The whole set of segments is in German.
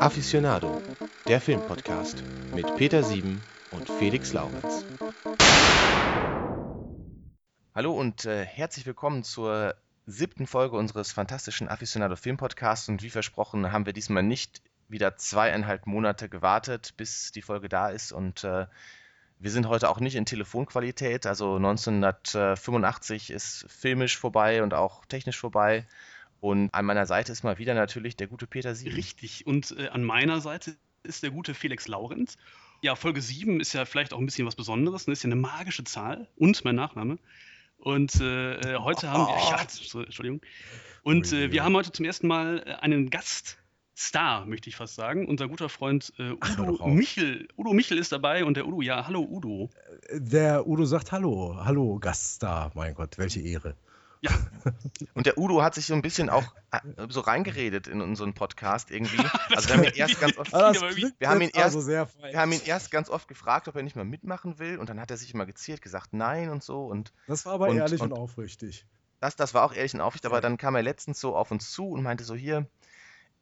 Aficionado, der Filmpodcast mit Peter Sieben und Felix Laurenz. Hallo und äh, herzlich willkommen zur siebten Folge unseres fantastischen Aficionado Filmpodcasts. Und wie versprochen haben wir diesmal nicht wieder zweieinhalb Monate gewartet, bis die Folge da ist. Und äh, wir sind heute auch nicht in Telefonqualität. Also 1985 ist filmisch vorbei und auch technisch vorbei. Und an meiner Seite ist mal wieder natürlich der gute Peter Sieben. Richtig. Und äh, an meiner Seite ist der gute Felix Laurenz. Ja, Folge 7 ist ja vielleicht auch ein bisschen was Besonderes. Ne? Ist ja eine magische Zahl und mein Nachname. Und äh, äh heute haben wir. Ja, Entschuldigung. Und äh, wir haben heute zum ersten Mal äh, einen Gaststar, möchte ich fast sagen. Unser guter Freund äh, Udo Michel. Udo Michel ist dabei und der Udo, ja, hallo Udo. Der Udo sagt Hallo, hallo Gaststar, mein Gott, welche Ehre. Ja. Und der Udo hat sich so ein bisschen auch äh, so reingeredet in unseren Podcast irgendwie. Also wir haben ihn erst ganz oft, wir haben ihn erst, also wir haben ihn erst ganz oft gefragt, ob er nicht mal mitmachen will und dann hat er sich immer geziert, gesagt nein und so und. Das war aber und, ehrlich und, und aufrichtig. Das, das war auch ehrlich und aufrichtig, aber dann kam er letztens so auf uns zu und meinte so hier,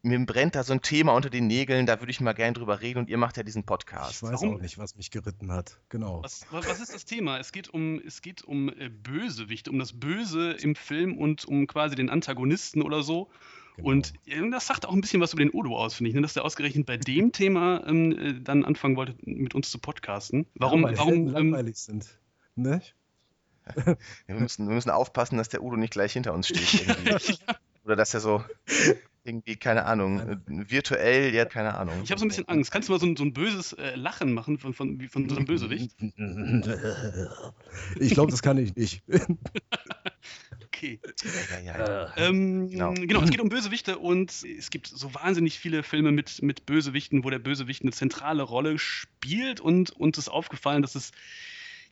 mir brennt da so ein Thema unter den Nägeln, da würde ich mal gerne drüber reden und ihr macht ja diesen Podcast. Ich weiß Warum? auch nicht, was mich geritten hat. Genau. Was, was ist das Thema? Es geht um, es geht um äh, Bösewicht, um das Böse im Film und um quasi den Antagonisten oder so. Genau. Und das sagt auch ein bisschen was über den Udo aus, finde ich, ne? dass der ausgerechnet bei dem Thema ähm, äh, dann anfangen wollte, mit uns zu podcasten. Warum, ja, warum ähm, langweilig sind. Ne? wir, müssen, wir müssen aufpassen, dass der Udo nicht gleich hinter uns steht. Oder dass er so irgendwie, keine Ahnung, äh, virtuell, ja, keine Ahnung. Ich habe so ein bisschen Angst. Kannst du mal so ein, so ein böses äh, Lachen machen von, von, von so einem Bösewicht? Ich glaube, das kann ich nicht. okay. Ja, ja, ja. Ähm, genau. genau. es geht um Bösewichte und es gibt so wahnsinnig viele Filme mit, mit Bösewichten, wo der Bösewicht eine zentrale Rolle spielt und uns ist aufgefallen, dass es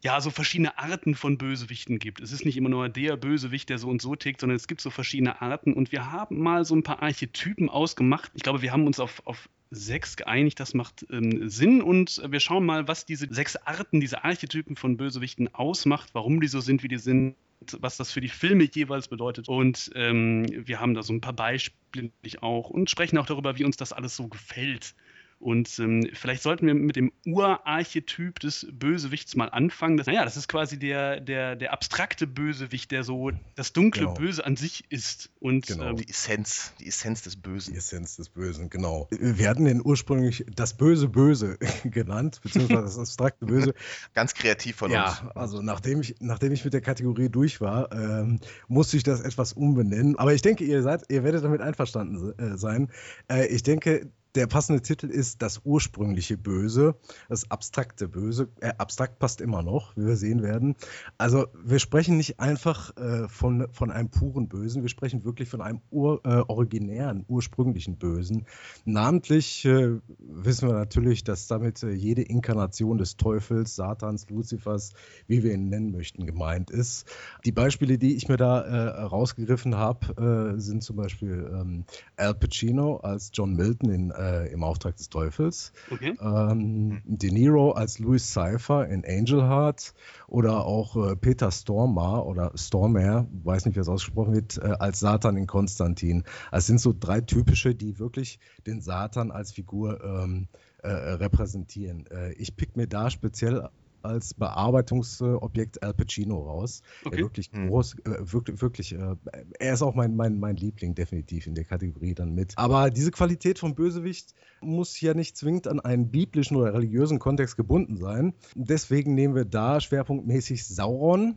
ja, so verschiedene Arten von Bösewichten gibt. Es ist nicht immer nur der Bösewicht, der so und so tickt, sondern es gibt so verschiedene Arten. Und wir haben mal so ein paar Archetypen ausgemacht. Ich glaube, wir haben uns auf, auf sechs geeinigt. Das macht ähm, Sinn. Und wir schauen mal, was diese sechs Arten, diese Archetypen von Bösewichten ausmacht, warum die so sind, wie die sind, was das für die Filme jeweils bedeutet. Und ähm, wir haben da so ein paar Beispiele auch und sprechen auch darüber, wie uns das alles so gefällt. Und ähm, vielleicht sollten wir mit dem Urarchetyp des Bösewichts mal anfangen. Das, naja, das ist quasi der, der, der abstrakte Bösewicht, der so das dunkle genau. Böse an sich ist. Und genau. ähm, die Essenz, die Essenz des Bösen. Die Essenz des Bösen, genau. Wir hatten den ursprünglich das Böse Böse genannt, beziehungsweise das abstrakte Böse. Ganz kreativ von ja, uns. Ja, also nachdem ich, nachdem ich mit der Kategorie durch war, ähm, musste ich das etwas umbenennen. Aber ich denke, ihr seid, ihr werdet damit einverstanden äh, sein. Äh, ich denke, der passende Titel ist Das ursprüngliche Böse, das abstrakte Böse. Äh, abstrakt passt immer noch, wie wir sehen werden. Also wir sprechen nicht einfach äh, von, von einem puren Bösen, wir sprechen wirklich von einem ur, äh, originären, ursprünglichen Bösen. Namentlich äh, wissen wir natürlich, dass damit äh, jede Inkarnation des Teufels, Satans, Luzifers, wie wir ihn nennen möchten, gemeint ist. Die Beispiele, die ich mir da äh, rausgegriffen habe, sind zum Beispiel ähm, Al Pacino als John Milton in äh, im Auftrag des Teufels. Okay. Ähm, De Niro als Louis Cypher in Angel Heart oder auch äh, Peter Stormar oder Stormer, weiß nicht, wie es ausgesprochen wird, äh, als Satan in Konstantin. Also es sind so drei typische, die wirklich den Satan als Figur ähm, äh, repräsentieren. Äh, ich pick mir da speziell als Bearbeitungsobjekt Al Pacino raus. Okay. wirklich hm. groß, äh, wirklich, wirklich äh, er ist auch mein, mein, mein Liebling definitiv in der Kategorie dann mit. Aber diese Qualität vom Bösewicht muss ja nicht zwingend an einen biblischen oder religiösen Kontext gebunden sein. Deswegen nehmen wir da schwerpunktmäßig Sauron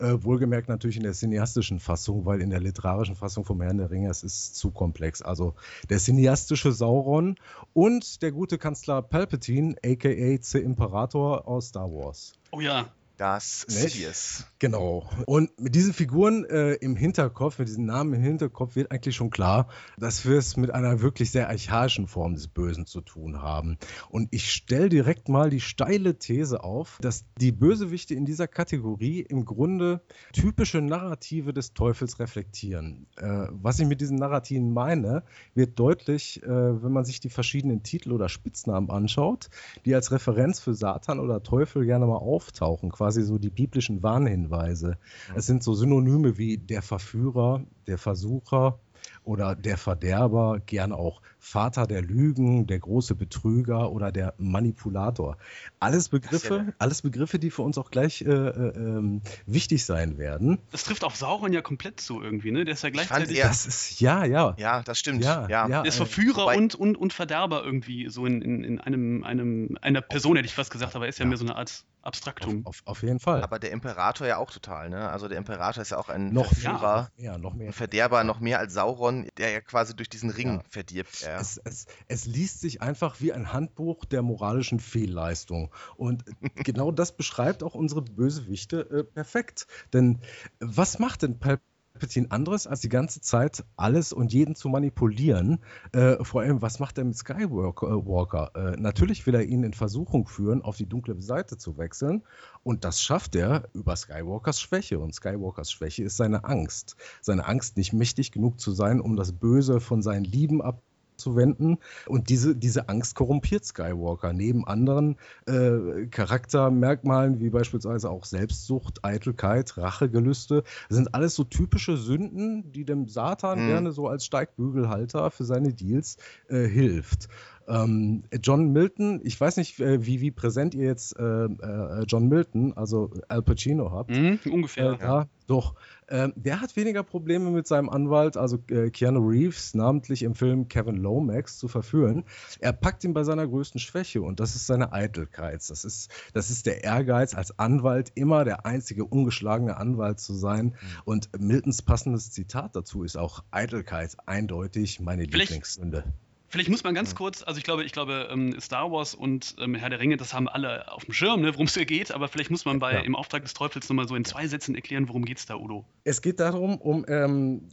äh, wohlgemerkt natürlich in der cineastischen Fassung, weil in der literarischen Fassung vom Herrn der Ringe es ist zu komplex. Also der cineastische Sauron und der gute Kanzler Palpatine, aka C Imperator aus Star Wars. Oh ja, das Sidious. Genau. Und mit diesen Figuren äh, im Hinterkopf, mit diesen Namen im Hinterkopf, wird eigentlich schon klar, dass wir es mit einer wirklich sehr archaischen Form des Bösen zu tun haben. Und ich stelle direkt mal die steile These auf, dass die Bösewichte in dieser Kategorie im Grunde typische Narrative des Teufels reflektieren. Äh, was ich mit diesen Narrativen meine, wird deutlich, äh, wenn man sich die verschiedenen Titel oder Spitznamen anschaut, die als Referenz für Satan oder Teufel gerne mal auftauchen. Quasi quasi so die biblischen Warnhinweise. Es sind so Synonyme wie der Verführer, der Versucher, oder der Verderber, gern auch Vater der Lügen, der große Betrüger oder der Manipulator. Alles Begriffe, ja alles Begriffe, die für uns auch gleich äh, äh, ähm, wichtig sein werden. Das trifft auf Sauron ja komplett zu irgendwie, ne? Der ist ja gleichzeitig. Eher, das ist, ja, ja. Ja, das stimmt. Ja, ja. Der ist Verführer Wobei, und, und, und Verderber irgendwie, so in, in, in einem, einem, einer Person, hätte ich fast gesagt, aber er ist ja, ja mehr so eine Art Abstraktum. Auf, auf, auf, jeden Fall. Aber der Imperator ja auch total, ne? Also der Imperator ist ja auch ein noch Verführer, ja, noch mehr. ein Verderber, noch mehr als Sauron, der ja quasi durch diesen Ring ja. verdirbt. Ja. Es, es, es liest sich einfach wie ein Handbuch der moralischen Fehlleistung. Und genau das beschreibt auch unsere Bösewichte äh, perfekt. Denn was macht denn Palpatine? Palpatine anderes, als die ganze Zeit alles und jeden zu manipulieren. Äh, vor allem, was macht er mit Skywalker? Äh, natürlich will er ihn in Versuchung führen, auf die dunkle Seite zu wechseln. Und das schafft er über Skywalkers Schwäche. Und Skywalkers Schwäche ist seine Angst. Seine Angst, nicht mächtig genug zu sein, um das Böse von seinen Lieben ab abzuwenden. Und diese, diese Angst korrumpiert Skywalker. Neben anderen äh, Charaktermerkmalen, wie beispielsweise auch Selbstsucht, Eitelkeit, Rachegelüste, sind alles so typische Sünden, die dem Satan mhm. gerne so als Steigbügelhalter für seine Deals äh, hilft. Ähm, John Milton, ich weiß nicht, äh, wie, wie präsent ihr jetzt äh, äh, John Milton, also Al Pacino habt. Mhm, ungefähr. Äh, ja, doch. Ähm, der hat weniger Probleme mit seinem Anwalt, also äh, Keanu Reeves, namentlich im Film Kevin Lomax, zu verführen. Er packt ihn bei seiner größten Schwäche und das ist seine Eitelkeit. Das ist, das ist der Ehrgeiz, als Anwalt immer der einzige ungeschlagene Anwalt zu sein. Mhm. Und Miltons passendes Zitat dazu ist auch Eitelkeit eindeutig meine Vielleicht, Lieblingssünde. Vielleicht muss man ganz kurz, also ich glaube, ich glaube, ähm, Star Wars und ähm, Herr der Ringe, das haben alle auf dem Schirm, ne, worum es hier geht, aber vielleicht muss man bei ja. Im Auftrag des Teufels nochmal so in zwei Sätzen erklären, worum geht es da, Udo? Es geht darum, um ähm,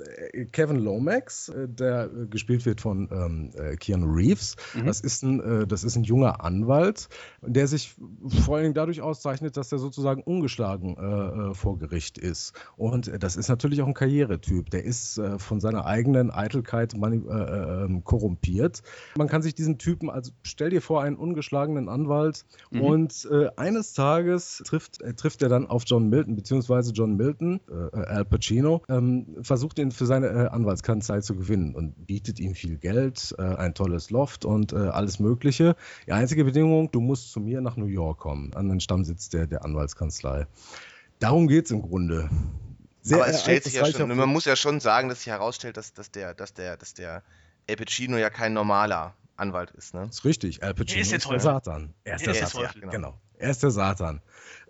Kevin Lomax, äh, der äh, gespielt wird von ähm, äh, Keanu Reeves. Mhm. Das, ist ein, äh, das ist ein junger Anwalt, der sich vor allen Dingen dadurch auszeichnet, dass er sozusagen ungeschlagen äh, äh, vor Gericht ist. Und das ist natürlich auch ein Karrieretyp. Der ist von seiner eigenen Eitelkeit ähm, korrumpiert wird. Man kann sich diesen Typen, also stell dir vor, einen ungeschlagenen Anwalt mhm. und äh, eines Tages trifft, äh, trifft er dann auf John Milton, beziehungsweise John Milton, äh, Al Pacino, ähm, versucht ihn für seine äh, Anwaltskanzlei zu gewinnen und bietet ihm viel Geld, äh, ein tolles Loft und äh, alles Mögliche. Die einzige Bedingung, du musst zu mir nach New York kommen, an den Stammsitz der, der Anwaltskanzlei. Darum geht es im Grunde. Sehr Aber es stellt sich ja schon, man muss ja schon sagen, dass sich herausstellt, dass, dass der, dass der, dass der Al Pacino ja kein normaler Anwalt ist, ne? Das ist richtig. Al Pacino ist, ist der Satan. Er ist der, der Satan. Ist genau. genau. Er ist der Satan.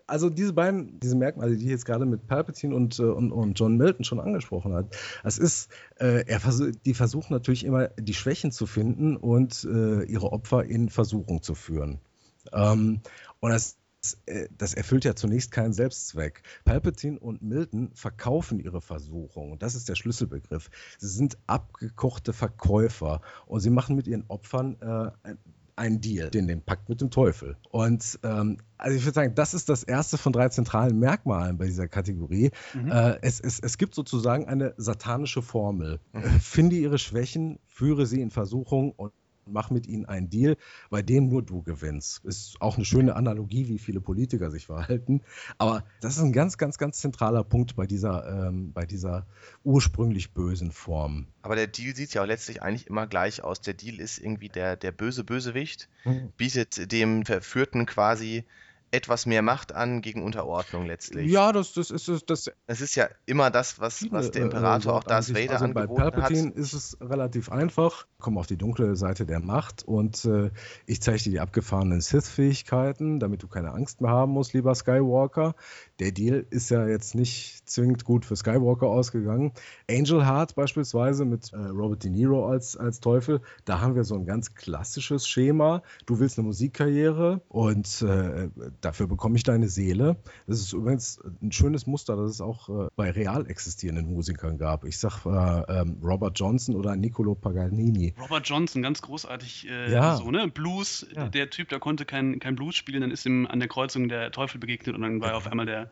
Also diese beiden, diese Merkmale, die jetzt gerade mit Palpatine und, äh, und, und John Milton schon angesprochen hat, das ist, äh, er versuch, die versuchen natürlich immer die Schwächen zu finden und äh, ihre Opfer in Versuchung zu führen. Ähm, und das äh, das erfüllt ja zunächst keinen Selbstzweck. Palpatine und Milton verkaufen ihre Versuchung. Das ist der Schlüsselbegriff. Sie sind abgekochte Verkäufer und sie machen mit ihren Opfern äh, einen Deal, den, den Pakt mit dem Teufel. Und ähm, also ich würde sagen, das ist das erste von drei zentralen Merkmalen bei dieser Kategorie. Mhm. Äh, es, es, es gibt sozusagen eine satanische Formel. Mhm. Finde ihre Schwächen, führe sie in Versuchung und mach mit ihnen einen Deal, bei dem nur du gewinnst. Ist auch eine schöne Analogie, wie viele Politiker sich verhalten. Aber das ist ein ganz, ganz, ganz zentraler Punkt bei dieser, ähm, bei dieser ursprünglich bösen Form. Aber der Deal sieht ja auch letztlich eigentlich immer gleich aus. Der Deal ist irgendwie der, der böse Bösewicht, mhm. bietet dem Verführten quasi etwas mehr Macht an gegen Unterordnung letztlich. Ja, das, das ist das. Es ist ja immer das, was, was der Imperator äh, auch Darth Vader also angeboten bei Palpatine hat. ist es relativ einfach. Komm auf die dunkle Seite der Macht und äh, ich zeige dir die abgefahrenen Sith-Fähigkeiten, damit du keine Angst mehr haben musst, lieber Skywalker. Der Deal ist ja jetzt nicht zwingend gut für Skywalker ausgegangen. Angel Heart beispielsweise mit äh, Robert De Niro als, als Teufel, da haben wir so ein ganz klassisches Schema. Du willst eine Musikkarriere und äh, dafür bekomme ich deine Seele. Das ist übrigens ein schönes Muster, das es auch äh, bei real existierenden Musikern gab. Ich sag äh, ähm, Robert Johnson oder Niccolo Paganini. Robert Johnson, ganz großartig. Äh, ja. So, ne? Blues, ja. der Typ, der konnte kein, kein Blues spielen, dann ist ihm an der Kreuzung der Teufel begegnet und dann war er auf einmal der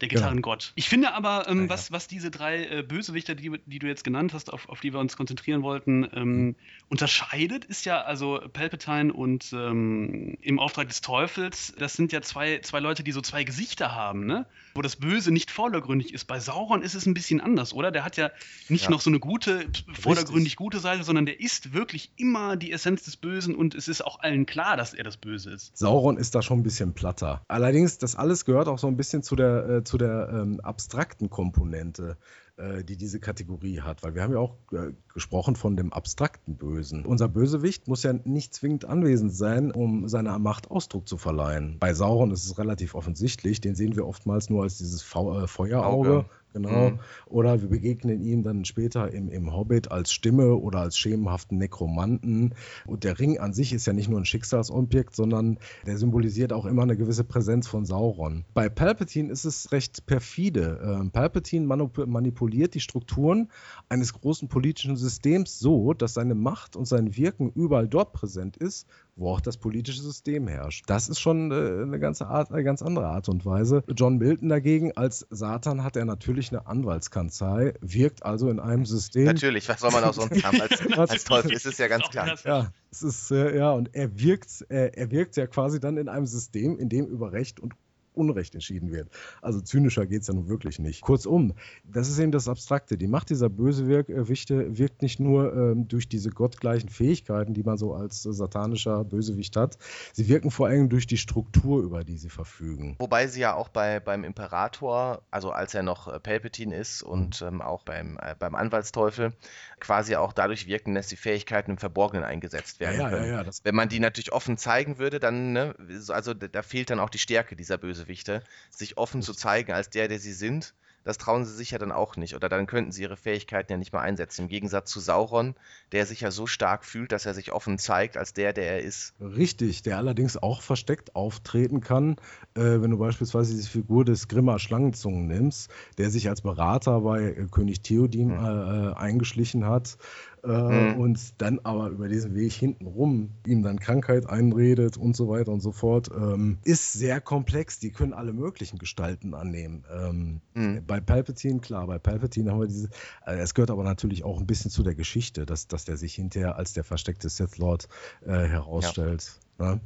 der Gitarrengott. Genau. Ich finde aber, ähm, ja, ja. Was, was diese drei äh, Bösewichter, die, die du jetzt genannt hast, auf, auf die wir uns konzentrieren wollten, ähm, unterscheidet, ist ja also Palpatine und ähm, im Auftrag des Teufels, das sind ja zwei, zwei Leute, die so zwei Gesichter haben, ne? wo das Böse nicht vordergründig ist. Bei Sauron ist es ein bisschen anders, oder? Der hat ja nicht ja. noch so eine gute, vordergründig gute Seite, sondern der ist wirklich immer die Essenz des Bösen und es ist auch allen klar, dass er das Böse ist. Sauron ist da schon ein bisschen platter. Allerdings, das alles gehört auch so ein bisschen zu der, äh, zu der ähm, abstrakten Komponente äh, die diese Kategorie hat, weil wir haben ja auch äh, gesprochen von dem abstrakten Bösen. Unser Bösewicht muss ja nicht zwingend anwesend sein, um seiner Macht Ausdruck zu verleihen. Bei Sauron ist es relativ offensichtlich, den sehen wir oftmals nur als dieses Feu äh, Feuerauge. Auge Genau. Mhm. Oder wir begegnen ihm dann später im, im Hobbit als Stimme oder als schemenhaften Nekromanten. Und der Ring an sich ist ja nicht nur ein Schicksalsobjekt, sondern der symbolisiert auch immer eine gewisse Präsenz von Sauron. Bei Palpatine ist es recht perfide. Ähm, Palpatine manipuliert die Strukturen eines großen politischen Systems so, dass seine Macht und sein Wirken überall dort präsent ist, wo auch das politische System herrscht. Das ist schon äh, eine, ganze Art, eine ganz andere Art und Weise. John Milton dagegen, als Satan hat er natürlich eine Anwaltskanzlei, wirkt also in einem System. Natürlich, was soll man auch sonst haben als, als Teufel, ist es ja ganz klar. Ja, es ist, äh, ja, und er wirkt, äh, er wirkt ja quasi dann in einem System, in dem über Recht und Unrecht entschieden wird. Also zynischer geht es ja nun wirklich nicht. Kurzum, das ist eben das Abstrakte. Die Macht dieser Bösewichte wirkt nicht nur ähm, durch diese gottgleichen Fähigkeiten, die man so als äh, satanischer Bösewicht hat, sie wirken vor allem durch die Struktur, über die sie verfügen. Wobei sie ja auch bei, beim Imperator, also als er noch äh, Palpatine ist und ähm, auch beim, äh, beim Anwaltsteufel, quasi auch dadurch wirken, dass die Fähigkeiten im Verborgenen eingesetzt werden ja, ja, können. Ja, Wenn man die natürlich offen zeigen würde, dann, ne, also da fehlt dann auch die Stärke dieser Bösewichte. Bösewichte, sich offen zu zeigen als der, der sie sind, das trauen sie sich ja dann auch nicht. Oder dann könnten sie ihre Fähigkeiten ja nicht mal einsetzen. Im Gegensatz zu Sauron, der sich ja so stark fühlt, dass er sich offen zeigt als der, der er ist. Richtig, der allerdings auch versteckt auftreten kann. Äh, wenn du beispielsweise die Figur des Grimmer Schlangenzungen nimmst, der sich als Berater bei äh, König Theodim hm. äh, eingeschlichen hat äh, mhm. und dann aber über diesen Weg hintenrum ihm dann Krankheit einredet und so weiter und so fort, ähm, ist sehr komplex. Die können alle möglichen Gestalten annehmen. Ähm, mhm. Bei Palpatine, klar, bei Palpatine haben wir diese, äh, es gehört aber natürlich auch ein bisschen zu der Geschichte, dass, dass der sich hinterher als der versteckte Sith Lord äh, herausstellt. Ja. Ne?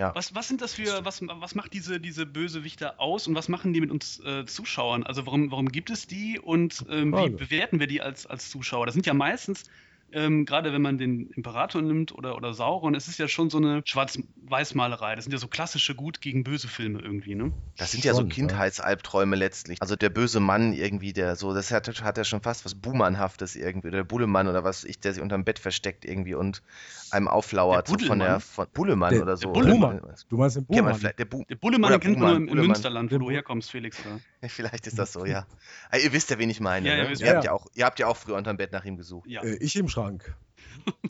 Ja. Was, was sind das für, was, was macht diese, diese Bösewichter aus und was machen die mit uns äh, Zuschauern? Also warum, warum gibt es die und ähm, wie bewerten wir die als, als Zuschauer? Das sind ja meistens ähm, gerade wenn man den Imperator nimmt oder, oder Sauron, es ist ja schon so eine Schwarz-Weiß-Malerei. Das sind ja so klassische Gut gegen böse Filme irgendwie, ne? Das sind ja so Kindheitsalbträume letztlich. Also der böse Mann irgendwie, der so, das hat, hat ja schon fast was Buhmannhaftes irgendwie, oder der Bullemann oder was ich, der sich unterm Bett versteckt irgendwie und einem auflauert der so von der von Bullemann der, oder so. Der Bullemann. Du meinst den Bullemann? Ja, der, Bu der Bullemann kennt man nur im Münsterland, wo du herkommst, Felix. Ja, vielleicht ist das so, ja. Aber ihr wisst ja, wen ich meine. Ja, ne? ihr, ihr, habt ja auch, ihr habt ja auch früher unterm Bett nach ihm gesucht. Ja. Äh, ich im Schrank.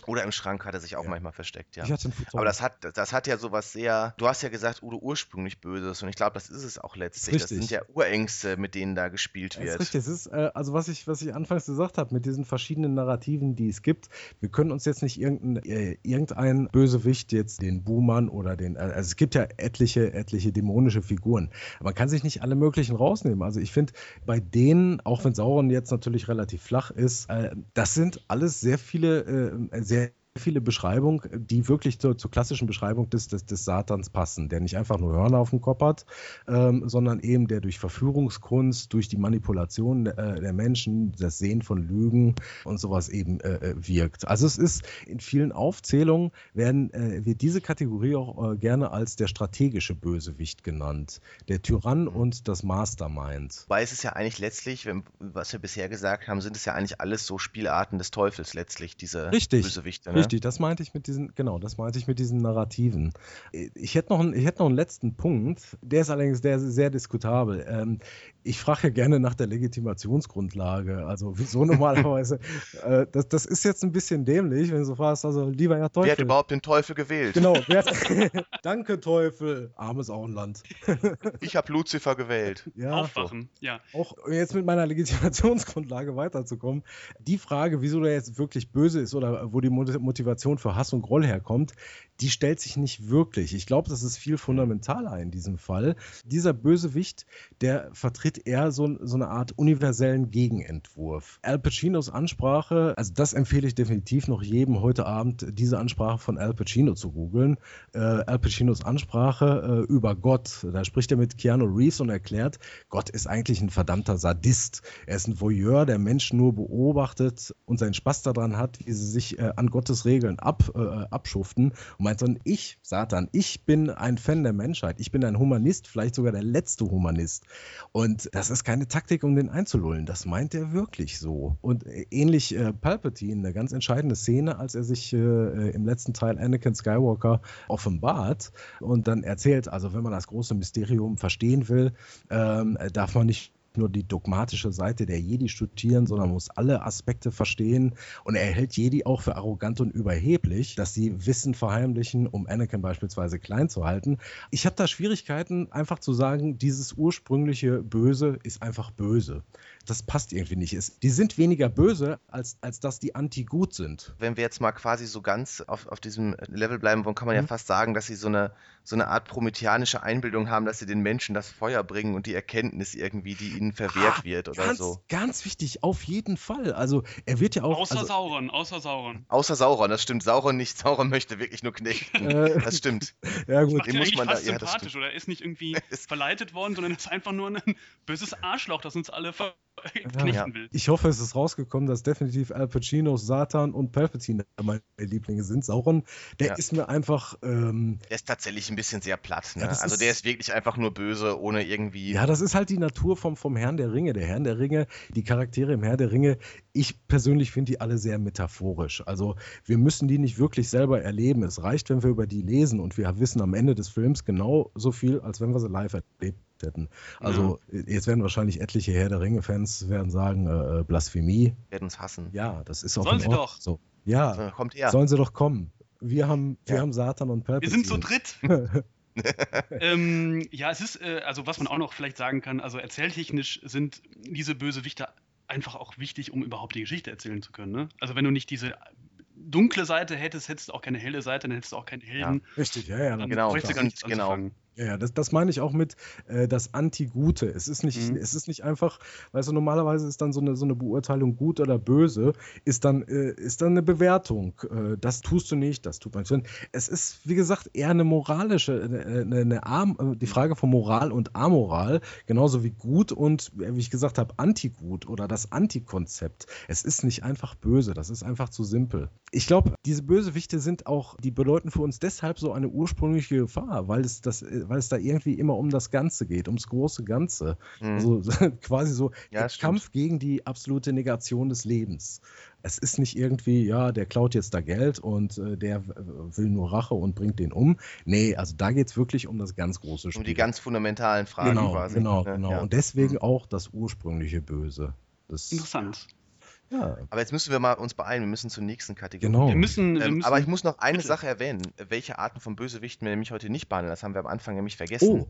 Oder im Schrank hat er sich auch ja. manchmal versteckt, ja. Aber das hat, das hat ja sowas sehr. Du hast ja gesagt, Udo ursprünglich Böses und ich glaube, das ist es auch letztlich. Das, das, sind ja Urängste, mit denen da gespielt wird. Das ist richtig. Das ist, äh, also was ich, was ich anfangs gesagt habe, mit diesen verschiedenen Narrativen, die es gibt, wir können uns jetzt nicht irgendein, äh, irgendein Bösewicht, jetzt den Buhmann oder den. Äh, also es gibt ja etliche, etliche dämonische Figuren. Man kann sich nicht alle möglichen rausnehmen. Also ich finde, bei denen, auch wenn Sauron jetzt natürlich relativ flach ist, äh, das sind alles sehr viele äh, sehr viele Beschreibungen, die wirklich zur, zur klassischen Beschreibung des, des, des, Satans passen, der nicht einfach nur Hörner auf dem Kopf hat, ähm, sondern eben der durch Verführungskunst, durch die Manipulation äh, der Menschen, das Sehen von Lügen und sowas eben äh, äh, wirkt. Also es ist in vielen Aufzählungen werden äh, wird diese Kategorie auch äh, gerne als der strategische Bösewicht genannt, der Tyrann mhm. und das Mastermind. Weil es ist ja eigentlich letztlich, wenn, was wir bisher gesagt haben, sind es ja eigentlich alles so Spielarten des Teufels letztlich, diese Richtig. Bösewichte. Ne? Richtig, das meinte ich mit diesen, genau, das meinte ich mit diesen Narrativen. Ich hätte noch, einen, ich hätte noch einen letzten Punkt, der ist allerdings sehr, sehr diskutabel. Ähm, ich frage ja gerne nach der Legitimationsgrundlage. Also wieso normalerweise? äh, das, das ist jetzt ein bisschen dämlich, wenn du so fragst, also lieber ja Teufel. Wer hat überhaupt den Teufel gewählt? Genau, wer hat, danke Teufel, armes Auenland. ich habe Lucifer gewählt. Ja, Aufwachen, ja. Auch jetzt mit meiner Legitimationsgrundlage weiterzukommen. Die Frage, wieso der jetzt wirklich böse ist oder wo die Motivation für Hass und Groll herkommt, die stellt sich nicht wirklich. Ich glaube, das ist viel fundamentaler in diesem Fall. Dieser Bösewicht, der vertritt eher so, so eine Art universellen Gegenentwurf. Al Pacinos Ansprache, also das empfehle ich definitiv noch jedem heute Abend, diese Ansprache von Al Pacino zu googeln. Äh, Al Pacinos Ansprache äh, über Gott, da spricht er mit Keanu Reeves und erklärt, Gott ist eigentlich ein verdammter Sadist. Er ist ein Voyeur, der Menschen nur beobachtet und seinen Spaß daran hat, wie sie sich äh, an Gottes Regeln ab, äh, abschuften. Und meint, sondern ich, Satan, ich bin ein Fan der Menschheit. Ich bin ein Humanist, vielleicht sogar der letzte Humanist. Und das ist keine Taktik, um den einzulullen. Das meint er wirklich so. Und ähnlich äh, Palpatine, eine ganz entscheidende Szene, als er sich äh, im letzten Teil Anakin Skywalker offenbart und dann erzählt, also wenn man das große Mysterium verstehen will, ähm, darf man nicht nur die dogmatische Seite der Jedi studieren, sondern muss alle Aspekte verstehen. Und er hält Jedi auch für arrogant und überheblich, dass sie Wissen verheimlichen, um Anakin beispielsweise klein zu halten. Ich habe da Schwierigkeiten, einfach zu sagen, dieses ursprüngliche Böse ist einfach böse das passt irgendwie nicht. die sind weniger böse, als, als dass die anti-gut sind. Wenn wir jetzt mal quasi so ganz auf, auf diesem Level bleiben wollen, kann man mhm. ja fast sagen, dass sie so eine, so eine Art prometheanische Einbildung haben, dass sie den Menschen das Feuer bringen und die Erkenntnis irgendwie, die ihnen verwehrt ah, wird oder ganz, so. Ganz wichtig, auf jeden Fall. Also er wird ja auch. Außer also, Sauron, außer Sauron. Außer Sauron, das stimmt. Sauron nicht. Sauron möchte wirklich nur knechten. Äh, das stimmt. ja, gut. Den muss man da, ja, sympathisch, oder? Er ist nicht irgendwie verleitet worden, sondern ist einfach nur ein böses Arschloch, das uns alle ver knechten will. Ich hoffe, es ist rausgekommen, dass definitiv Al Pacino, Satan und Palpatine meine Lieblinge sind. Sauron, der ist mir einfach. Ähm, der ist tatsächlich ein bisschen sehr platt. Ne? Also der ist wirklich einfach nur böse, ohne irgendwie. Ja, das ist halt die Natur vom, vom Herrn der Ringe. Der Herrn der Ringe, die Charaktere im Herrn der Ringe, ich persönlich finde die alle sehr metaphorisch. Also wir müssen die nicht wirklich selber erleben. Es reicht, wenn wir über die lesen und wir wissen am Ende des Films genau so viel, als wenn wir sie live erlebt hätten. Also ja. jetzt werden wahrscheinlich etliche Herr der Ringe-Fans werden sagen, äh, äh Blasphemie. Werden uns hassen. Ja, das ist auch Sollen sie doch. So. Ja, kommt her. sollen sie doch kommen. Wir haben, wir haben Satan und Palpatine. Wir sind zu dritt. ähm, ja, es ist, äh, also was man auch noch vielleicht sagen kann, also erzähltechnisch sind diese Bösewichte einfach auch wichtig, um überhaupt die Geschichte erzählen zu können. Ne? Also wenn du nicht diese dunkle Seite hättest, hättest du auch keine helle Seite, dann hättest du auch keinen Helden. Ja, richtig, ja, ja. Dann genau, nichts genau. Ja, das, das meine ich auch mit äh, das Anti-Gute. Es ist nicht, mhm. es ist nicht einfach, weißt du, normalerweise ist dann so eine, so eine Beurteilung gut oder böse, ist dann, äh, ist dann eine Bewertung. Äh, das tust du nicht, das tut man schon. Es ist, wie gesagt, eher eine moralische, eine, eine, eine Arm, äh, die Frage von Moral und Amoral, genauso wie gut und, wie ich gesagt habe, Anti-Gut oder das Anti-Konzept. Es ist nicht einfach böse, das ist einfach zu simpel. Ich glaube, diese Bösewichte sind auch, die bedeuten für uns deshalb so eine ursprüngliche Gefahr, weil es das äh, weil es da irgendwie immer um das Ganze geht, ums große Ganze. Mhm. Also quasi so ja, der Kampf gegen die absolute Negation des Lebens. Es ist nicht irgendwie, ja, der klaut jetzt da Geld und äh, der will nur Rache und bringt den um. Nee, also da geht es wirklich um das ganz große Spiel. Um die ganz fundamentalen Fragen genau, quasi. Genau, genau. Ja. Und deswegen mhm. auch das ursprüngliche Böse. Das Interessant. Ja. Aber jetzt müssen wir mal uns beeilen, wir müssen zur nächsten Kategorie. Genau. Wir müssen, wir ähm, müssen aber ich muss noch eine bitte. Sache erwähnen, welche Arten von Bösewichten wir nämlich heute nicht behandeln. Das haben wir am Anfang nämlich vergessen. Oh.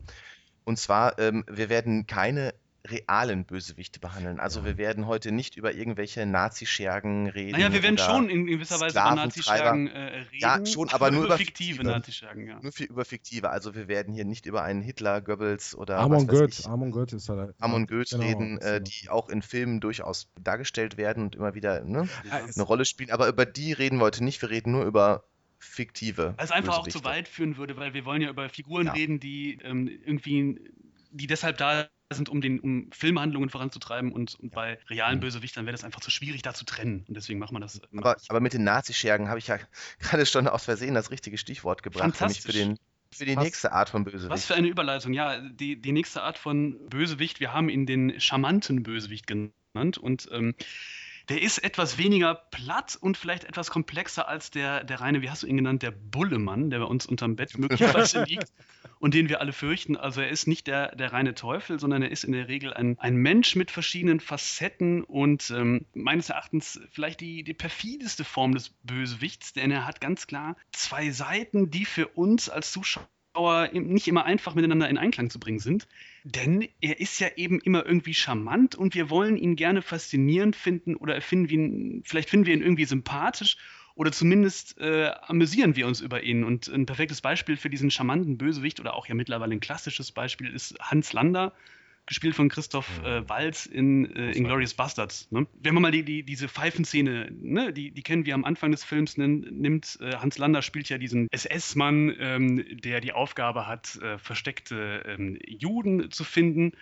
Und zwar, ähm, wir werden keine realen Bösewichte behandeln. Also wir werden heute nicht über irgendwelche Nazi-Schergen reden. Naja, wir werden schon in gewisser Weise über Nazi-Schergen äh, reden. Ja, schon, aber nur über fiktive Nazi-Schergen. Ja. Nur über fiktive. Also wir werden hier nicht über einen Hitler, Goebbels oder Amon Goeth, Amon Goeth ist halt, Amon Goeth genau, reden, äh, die auch in Filmen durchaus dargestellt werden und immer wieder ne, ja, eine Rolle spielen. Aber über die reden wir heute nicht. Wir reden nur über fiktive. Was einfach auch zu weit führen würde, weil wir wollen ja über Figuren ja. reden, die ähm, irgendwie, die deshalb da sind, um, den, um Filmhandlungen voranzutreiben und, und bei realen mhm. Bösewichtern wäre das einfach zu schwierig, da zu trennen. Und deswegen macht man das. Aber, aber mit den Nazi-Schergen habe ich ja gerade schon aus Versehen das richtige Stichwort gebracht, nämlich für, den, für die was, nächste Art von Bösewicht. Was für eine Überleitung, ja. Die, die nächste Art von Bösewicht, wir haben ihn den charmanten Bösewicht genannt und ähm, der ist etwas weniger platt und vielleicht etwas komplexer als der, der reine, wie hast du ihn genannt, der Bullemann, der bei uns unterm Bett möglicherweise liegt und den wir alle fürchten. Also er ist nicht der, der reine Teufel, sondern er ist in der Regel ein, ein Mensch mit verschiedenen Facetten und ähm, meines Erachtens vielleicht die, die perfideste Form des Bösewichts, denn er hat ganz klar zwei Seiten, die für uns als Zuschauer nicht immer einfach miteinander in Einklang zu bringen sind. Denn er ist ja eben immer irgendwie charmant und wir wollen ihn gerne faszinierend finden oder finden wir ihn, vielleicht finden wir ihn irgendwie sympathisch oder zumindest äh, amüsieren wir uns über ihn. Und ein perfektes Beispiel für diesen charmanten Bösewicht oder auch ja mittlerweile ein klassisches Beispiel ist Hans Lander, gespielt von Christoph mhm. äh, Walz in äh, Inglourious Bastards. Ne? Wenn man mal die, die, diese Pfeifenszene, ne, die, die kennen wir am Anfang des Films, nimmt, äh, Hans Lander spielt ja diesen SS-Mann, ähm, der die Aufgabe hat, äh, versteckte ähm, Juden zu finden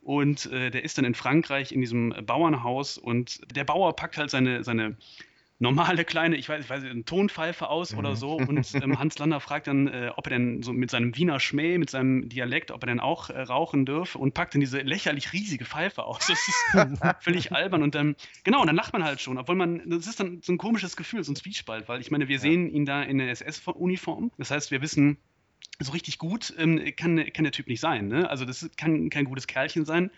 und äh, der ist dann in Frankreich in diesem Bauernhaus und der Bauer packt halt seine, seine normale kleine, ich weiß, ich weiß, eine Tonpfeife aus mhm. oder so. Und ähm, Hans Lander fragt dann, äh, ob er denn so mit seinem Wiener Schmäh, mit seinem Dialekt, ob er denn auch äh, rauchen dürfe und packt dann diese lächerlich riesige Pfeife aus. Das ist völlig albern. Und dann, genau, und dann lacht man halt schon, obwohl man, das ist dann so ein komisches Gefühl, so ein Zwiespalt, weil ich meine, wir ja. sehen ihn da in der SS-Uniform. Das heißt, wir wissen, so richtig gut ähm, kann, kann der Typ nicht sein. Ne? Also das kann kein gutes Kerlchen sein.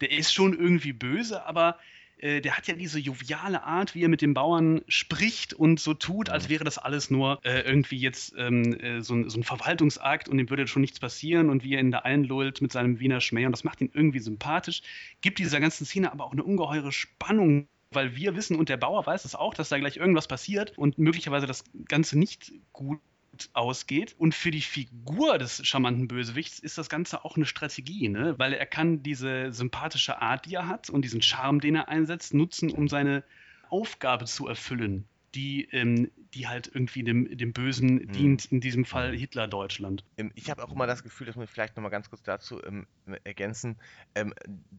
Der ist schon irgendwie böse, aber äh, der hat ja diese joviale Art, wie er mit den Bauern spricht und so tut, als wäre das alles nur äh, irgendwie jetzt ähm, äh, so, ein, so, ein, Verwaltungsakt und dem würde schon nichts passieren und wie er ihn da einlullt mit seinem Wiener Schmäh und das macht ihn irgendwie sympathisch, gibt dieser ganzen Szene aber auch eine ungeheure Spannung weil wir wissen und der Bauer weiß es auch, dass da gleich irgendwas passiert und möglicherweise das Ganze nicht gut ausgeht. Und für die Figur des charmanten Bösewichts ist das Ganze auch eine Strategie, ne? weil er kann diese sympathische Art, die er hat und diesen Charme, den er einsetzt, nutzen, um seine Aufgabe zu erfüllen die, ähm, die halt irgendwie dem, dem Bösen mhm. dient, in diesem Fall mhm. Hitler-Deutschland. Ähm, ich habe auch immer das Gefühl, dass wir vielleicht nochmal ganz kurz dazu ähm, ergänzen. Ähm,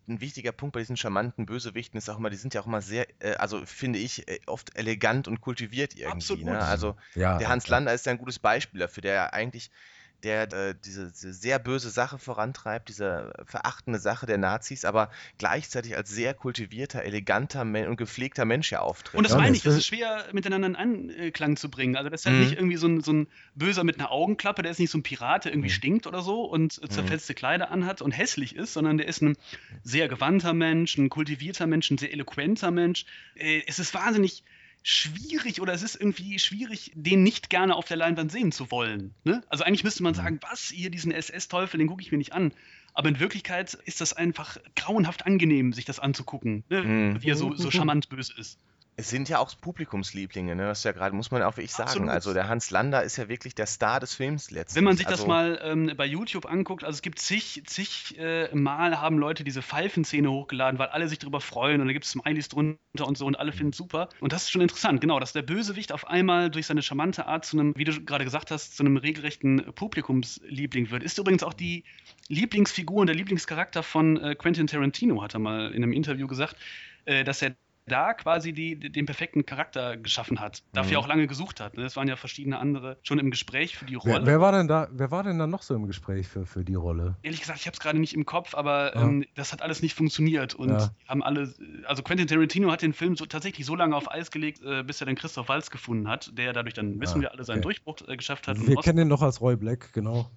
ein wichtiger Punkt bei diesen charmanten Bösewichten ist auch immer, die sind ja auch immer sehr, äh, also finde ich, äh, oft elegant und kultiviert irgendwie. Ne? Absolut. Ne? Also ja, der Hans Lander ist ja ein gutes Beispiel dafür, der ja eigentlich der äh, diese, diese, sehr böse Sache vorantreibt, diese verachtende Sache der Nazis, aber gleichzeitig als sehr kultivierter, eleganter und gepflegter Mensch ja auftritt. Und das ja, meine ich, das ist schwer miteinander in Anklang zu bringen. Also das ist ja mhm. nicht irgendwie so ein, so ein, Böser mit einer Augenklappe, der ist nicht so ein Pirat, der irgendwie mhm. stinkt oder so und mhm. zerfetzte Kleider anhat und hässlich ist, sondern der ist ein sehr gewandter Mensch, ein kultivierter Mensch, ein sehr eloquenter Mensch. Äh, es ist wahnsinnig schwierig oder es ist irgendwie schwierig, den nicht gerne auf der Leinwand sehen zu wollen. Ne? Also eigentlich müsste man mhm. sagen, was, hier diesen SS-Teufel, den gucke ich mir nicht an. Aber in Wirklichkeit ist das einfach grauenhaft angenehm, sich das anzugucken, ne? mhm. wie er so, so charmant böse ist es sind ja auch Publikumslieblinge, ne? Das ist ja gerade, muss man auch wirklich sagen. Absolut. Also der Hans Lander ist ja wirklich der Star des Films letztens. Wenn man sich also, das mal ähm, bei YouTube anguckt, also es gibt zig, zig äh, Mal haben Leute diese Pfeifenszene hochgeladen, weil alle sich darüber freuen und da gibt es Smileys drunter und so und alle finden es super. Und das ist schon interessant, genau, dass der Bösewicht auf einmal durch seine charmante Art zu einem, wie du gerade gesagt hast, zu einem regelrechten Publikumsliebling wird. Ist übrigens auch die Lieblingsfigur und der Lieblingscharakter von äh, Quentin Tarantino, hat er mal in einem Interview gesagt, äh, dass er da quasi die, den perfekten Charakter geschaffen hat. Dafür mhm. auch lange gesucht hat. Es waren ja verschiedene andere schon im Gespräch für die Rolle. Wer, wer, war denn da, wer war denn da noch so im Gespräch für, für die Rolle? Ehrlich gesagt, ich habe es gerade nicht im Kopf, aber ja. ähm, das hat alles nicht funktioniert. Und ja. haben alle, also Quentin Tarantino hat den Film so, tatsächlich so lange auf Eis gelegt, äh, bis er dann Christoph Waltz gefunden hat, der dadurch dann, wissen ja, wir alle, seinen okay. Durchbruch äh, geschafft hat. Wir kennen ihn noch als Roy Black, genau.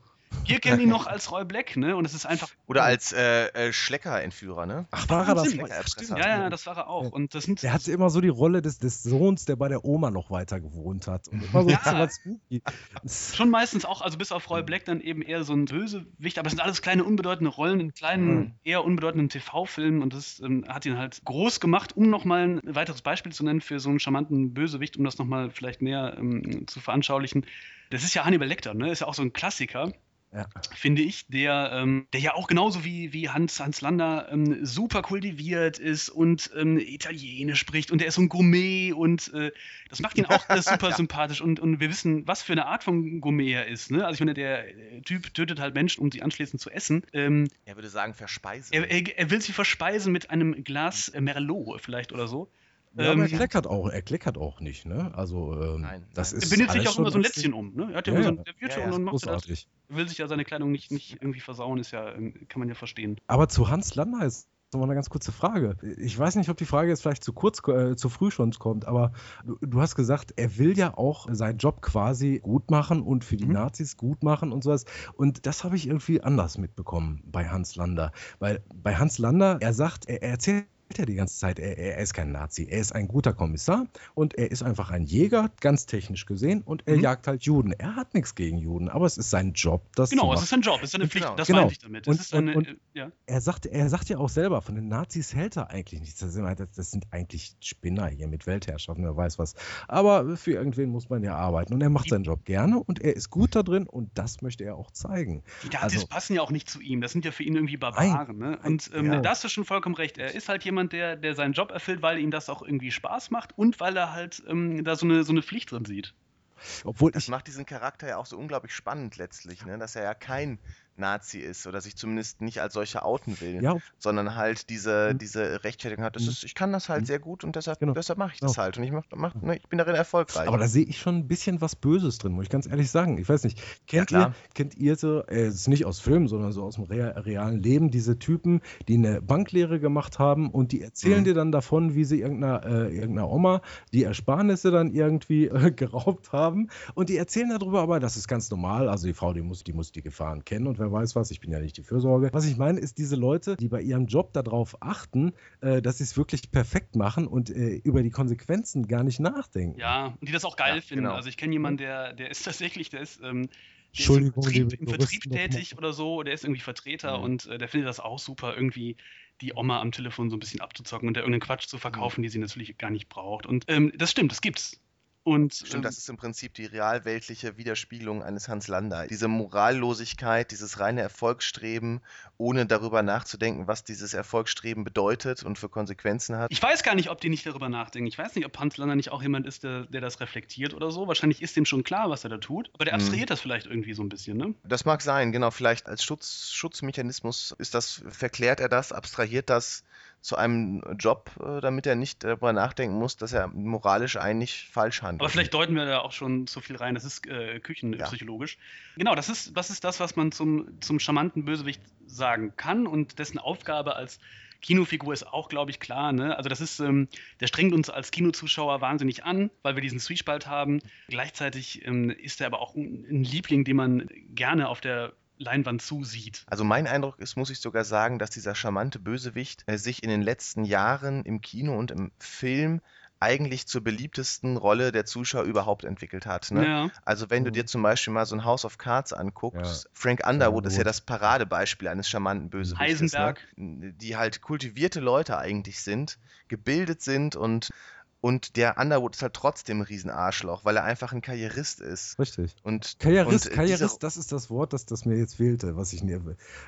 Wir kennen ihn noch als Roy Black, ne? Und es ist einfach. Oder als äh, äh, Schlecker-Entführer, ne? Ach, war er das? Ja, ja, das war er auch. Und das sind, er hatte immer so die Rolle des, des Sohns, der bei der Oma noch weiter gewohnt hat. Und immer so ja. was spooky. Schon meistens auch, also bis auf Roy Black dann eben eher so ein Bösewicht, aber es sind alles kleine unbedeutende Rollen in kleinen, mhm. eher unbedeutenden TV-Filmen und das ähm, hat ihn halt groß gemacht, um nochmal ein weiteres Beispiel zu nennen für so einen charmanten Bösewicht, um das nochmal vielleicht näher ähm, zu veranschaulichen. Das ist ja Hannibal Lecter, ne? Ist ja auch so ein Klassiker ja. finde ich, der, ähm, der ja auch genauso wie, wie Hans, Hans Lander ähm, super kultiviert ist und ähm, Italienisch spricht und er ist so ein Gourmet und äh, das macht ihn auch super sympathisch und, und wir wissen, was für eine Art von Gourmet er ist. Ne? Also ich meine, der Typ tötet halt Menschen, um sie anschließend zu essen. Ähm, er würde sagen, verspeisen. Er, er, er, will sie verspeisen mit einem Glas äh, Merlot vielleicht oder so. Ja, aber er ähm, kleckert auch, er kleckert auch nicht, ne? Also, ähm, nein, das ist. Er bindet sich auch immer so ein Lätzchen um, ne? Er hat ja, ja, so ein, wird ja, ja, und macht das. Will sich ja seine Kleidung nicht, nicht irgendwie versauen, ist ja, ähm, kann man ja verstehen. Aber zu Hans Lander ist nochmal eine ganz kurze Frage. Ich weiß nicht, ob die Frage jetzt vielleicht zu kurz, äh, zu früh schon kommt, aber du, du, hast gesagt, er will ja auch seinen Job quasi gut machen und für die mhm. Nazis gut machen und sowas. Und das habe ich irgendwie anders mitbekommen bei Hans Lander. Weil bei Hans Lander, er sagt, er, er erzählt er die ganze Zeit, er, er, ist kein Nazi, er ist ein guter Kommissar und er ist einfach ein Jäger, ganz technisch gesehen, und er mhm. jagt halt Juden. Er hat nichts gegen Juden, aber es ist sein Job, das Genau, es ist sein Job, es ist seine Pflicht, genau. das genau. meine ich damit. Und, eine, und, und ja. er, sagt, er sagt ja auch selber, von den Nazis hält er eigentlich nichts. Das, das sind eigentlich Spinner hier mit Weltherrschaft, wer weiß was. Aber für irgendwen muss man ja arbeiten und er macht seinen Job gerne und er ist gut da drin und das möchte er auch zeigen. Die Nazis also, passen ja auch nicht zu ihm, das sind ja für ihn irgendwie Barbaren. Ne? Und ähm, ja. da hast du schon vollkommen recht. Er ist halt jemand, der, der seinen Job erfüllt, weil ihm das auch irgendwie Spaß macht und weil er halt ähm, da so eine, so eine Pflicht drin sieht. Obwohl das macht diesen Charakter ja auch so unglaublich spannend letztlich, ne? dass er ja kein Nazi ist oder sich zumindest nicht als solcher outen will, ja. sondern halt diese, mhm. diese Rechtfertigung hat. Das mhm. ist, ich kann das halt mhm. sehr gut und deshalb, genau. deshalb mache ich das genau. halt und ich, mach, mach, ne, ich bin darin erfolgreich. Aber da sehe ich schon ein bisschen was Böses drin, muss ich ganz ehrlich sagen. Ich weiß nicht, kennt, ja, ihr, kennt ihr so, äh, es ist nicht aus Filmen, sondern so aus dem realen Leben, diese Typen, die eine Banklehre gemacht haben und die erzählen mhm. dir dann davon, wie sie irgendeiner, äh, irgendeiner Oma die Ersparnisse dann irgendwie äh, geraubt haben und die erzählen darüber aber, das ist ganz normal, also die Frau, die muss die, muss die Gefahren kennen und wer weiß was, ich bin ja nicht die Fürsorge. Was ich meine, ist diese Leute, die bei ihrem Job darauf achten, äh, dass sie es wirklich perfekt machen und äh, über die Konsequenzen gar nicht nachdenken. Ja, und die das auch geil ja, finden. Genau. Also ich kenne jemanden, der, der ist tatsächlich, der ist. Ähm, der Entschuldigung, ist im Vertrieb, im Vertrieb tätig oder so, der ist irgendwie Vertreter ja. und äh, der findet das auch super, irgendwie die Oma am Telefon so ein bisschen abzuzocken und der irgendeinen Quatsch zu verkaufen, die sie natürlich gar nicht braucht. Und ähm, das stimmt, das gibt's. Und, Stimmt, ähm, das ist im Prinzip die realweltliche Widerspiegelung eines Hans Lander. Diese Morallosigkeit, dieses reine Erfolgsstreben, ohne darüber nachzudenken, was dieses Erfolgsstreben bedeutet und für Konsequenzen hat. Ich weiß gar nicht, ob die nicht darüber nachdenken. Ich weiß nicht, ob Hans Lander nicht auch jemand ist, der, der das reflektiert oder so. Wahrscheinlich ist dem schon klar, was er da tut. Aber der hm. abstrahiert hm. das vielleicht irgendwie so ein bisschen, ne? Das mag sein, genau. Vielleicht als Schutz, Schutzmechanismus ist das, verklärt er das, abstrahiert das zu einem Job, äh, damit er nicht darüber nachdenken muss, dass er moralisch eigentlich falsch handelt. Aber vielleicht deuten wir da auch schon zu viel rein. Das ist äh, küchenpsychologisch. Ja. Genau, das ist, das ist das, was man zum, zum charmanten Bösewicht sagen kann und dessen Aufgabe als Kinofigur ist auch, glaube ich, klar. Ne? Also das ist, ähm, der strengt uns als Kinozuschauer wahnsinnig an, weil wir diesen Zwiespalt haben. Gleichzeitig ähm, ist er aber auch ein, ein Liebling, den man gerne auf der Leinwand zusieht. Also mein Eindruck ist, muss ich sogar sagen, dass dieser charmante Bösewicht äh, sich in den letzten Jahren im Kino und im Film eigentlich zur beliebtesten Rolle der Zuschauer überhaupt entwickelt hat. Ne? Ja. Also wenn du dir zum Beispiel mal so ein House of Cards anguckst, ja. Frank Underwood ja, ist ja das Paradebeispiel eines charmanten Bösewichtes. Heisenberg. Ne? Die halt kultivierte Leute eigentlich sind, gebildet sind und und der Underwood ist halt trotzdem ein Riesenarschloch, weil er einfach ein Karrierist ist. Richtig. Und, Karrierist, und Karrierist das ist das Wort, das, das mir jetzt fehlte, was ich, äh,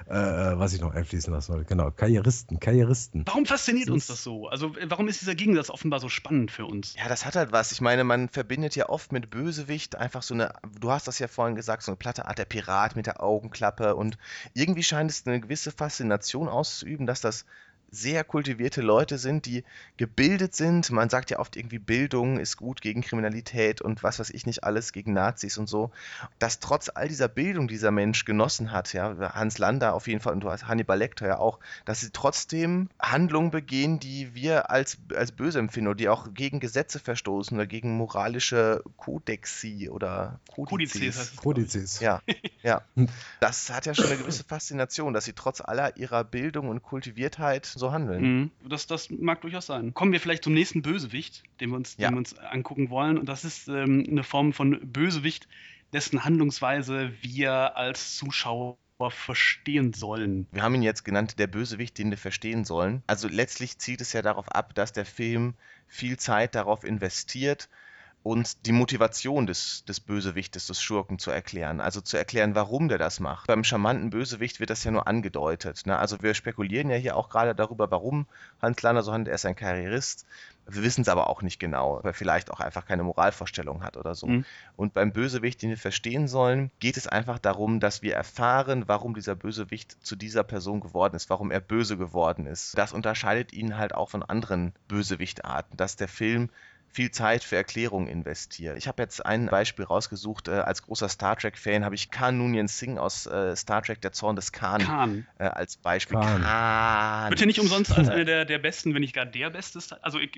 was ich noch einfließen lassen wollte. Genau, Karrieristen, Karrieristen. Warum fasziniert das uns das so? Also warum ist dieser Gegensatz offenbar so spannend für uns? Ja, das hat halt was. Ich meine, man verbindet ja oft mit Bösewicht einfach so eine, du hast das ja vorhin gesagt, so eine platte Art der Pirat mit der Augenklappe und irgendwie scheint es eine gewisse Faszination auszuüben, dass das sehr kultivierte Leute sind, die gebildet sind. Man sagt ja oft irgendwie, Bildung ist gut gegen Kriminalität und was weiß ich nicht alles, gegen Nazis und so. Dass trotz all dieser Bildung dieser Mensch genossen hat, ja, Hans Lander auf jeden Fall und du hast Hannibal Lecter ja auch, dass sie trotzdem Handlungen begehen, die wir als, als böse empfinden oder die auch gegen Gesetze verstoßen oder gegen moralische Kodexi oder Kodizes. Kodizes. Ja, ja. Das hat ja schon eine gewisse Faszination, dass sie trotz aller ihrer Bildung und Kultiviertheit so handeln. Mhm. Das, das mag durchaus sein. Kommen wir vielleicht zum nächsten Bösewicht, den wir uns, ja. den wir uns angucken wollen. Und das ist ähm, eine Form von Bösewicht, dessen Handlungsweise wir als Zuschauer verstehen sollen. Wir haben ihn jetzt genannt, der Bösewicht, den wir verstehen sollen. Also letztlich zielt es ja darauf ab, dass der Film viel Zeit darauf investiert, und die Motivation des, des Bösewichtes, des Schurken zu erklären. Also zu erklären, warum der das macht. Beim charmanten Bösewicht wird das ja nur angedeutet. Ne? Also wir spekulieren ja hier auch gerade darüber, warum Hans Lanner so handelt. Er ist ein Karrierist. Wir wissen es aber auch nicht genau, weil er vielleicht auch einfach keine Moralvorstellung hat oder so. Mhm. Und beim Bösewicht, den wir verstehen sollen, geht es einfach darum, dass wir erfahren, warum dieser Bösewicht zu dieser Person geworden ist, warum er böse geworden ist. Das unterscheidet ihn halt auch von anderen Bösewichtarten, dass der Film viel Zeit für Erklärungen investiere. Ich habe jetzt ein Beispiel rausgesucht. Äh, als großer Star Trek-Fan habe ich Khan Noonien Singh aus äh, Star Trek Der Zorn des Khan, Khan. Äh, als Beispiel. Khan. Khan. Wird ja nicht umsonst als einer der, der besten, wenn nicht gar der beste Star Also ich,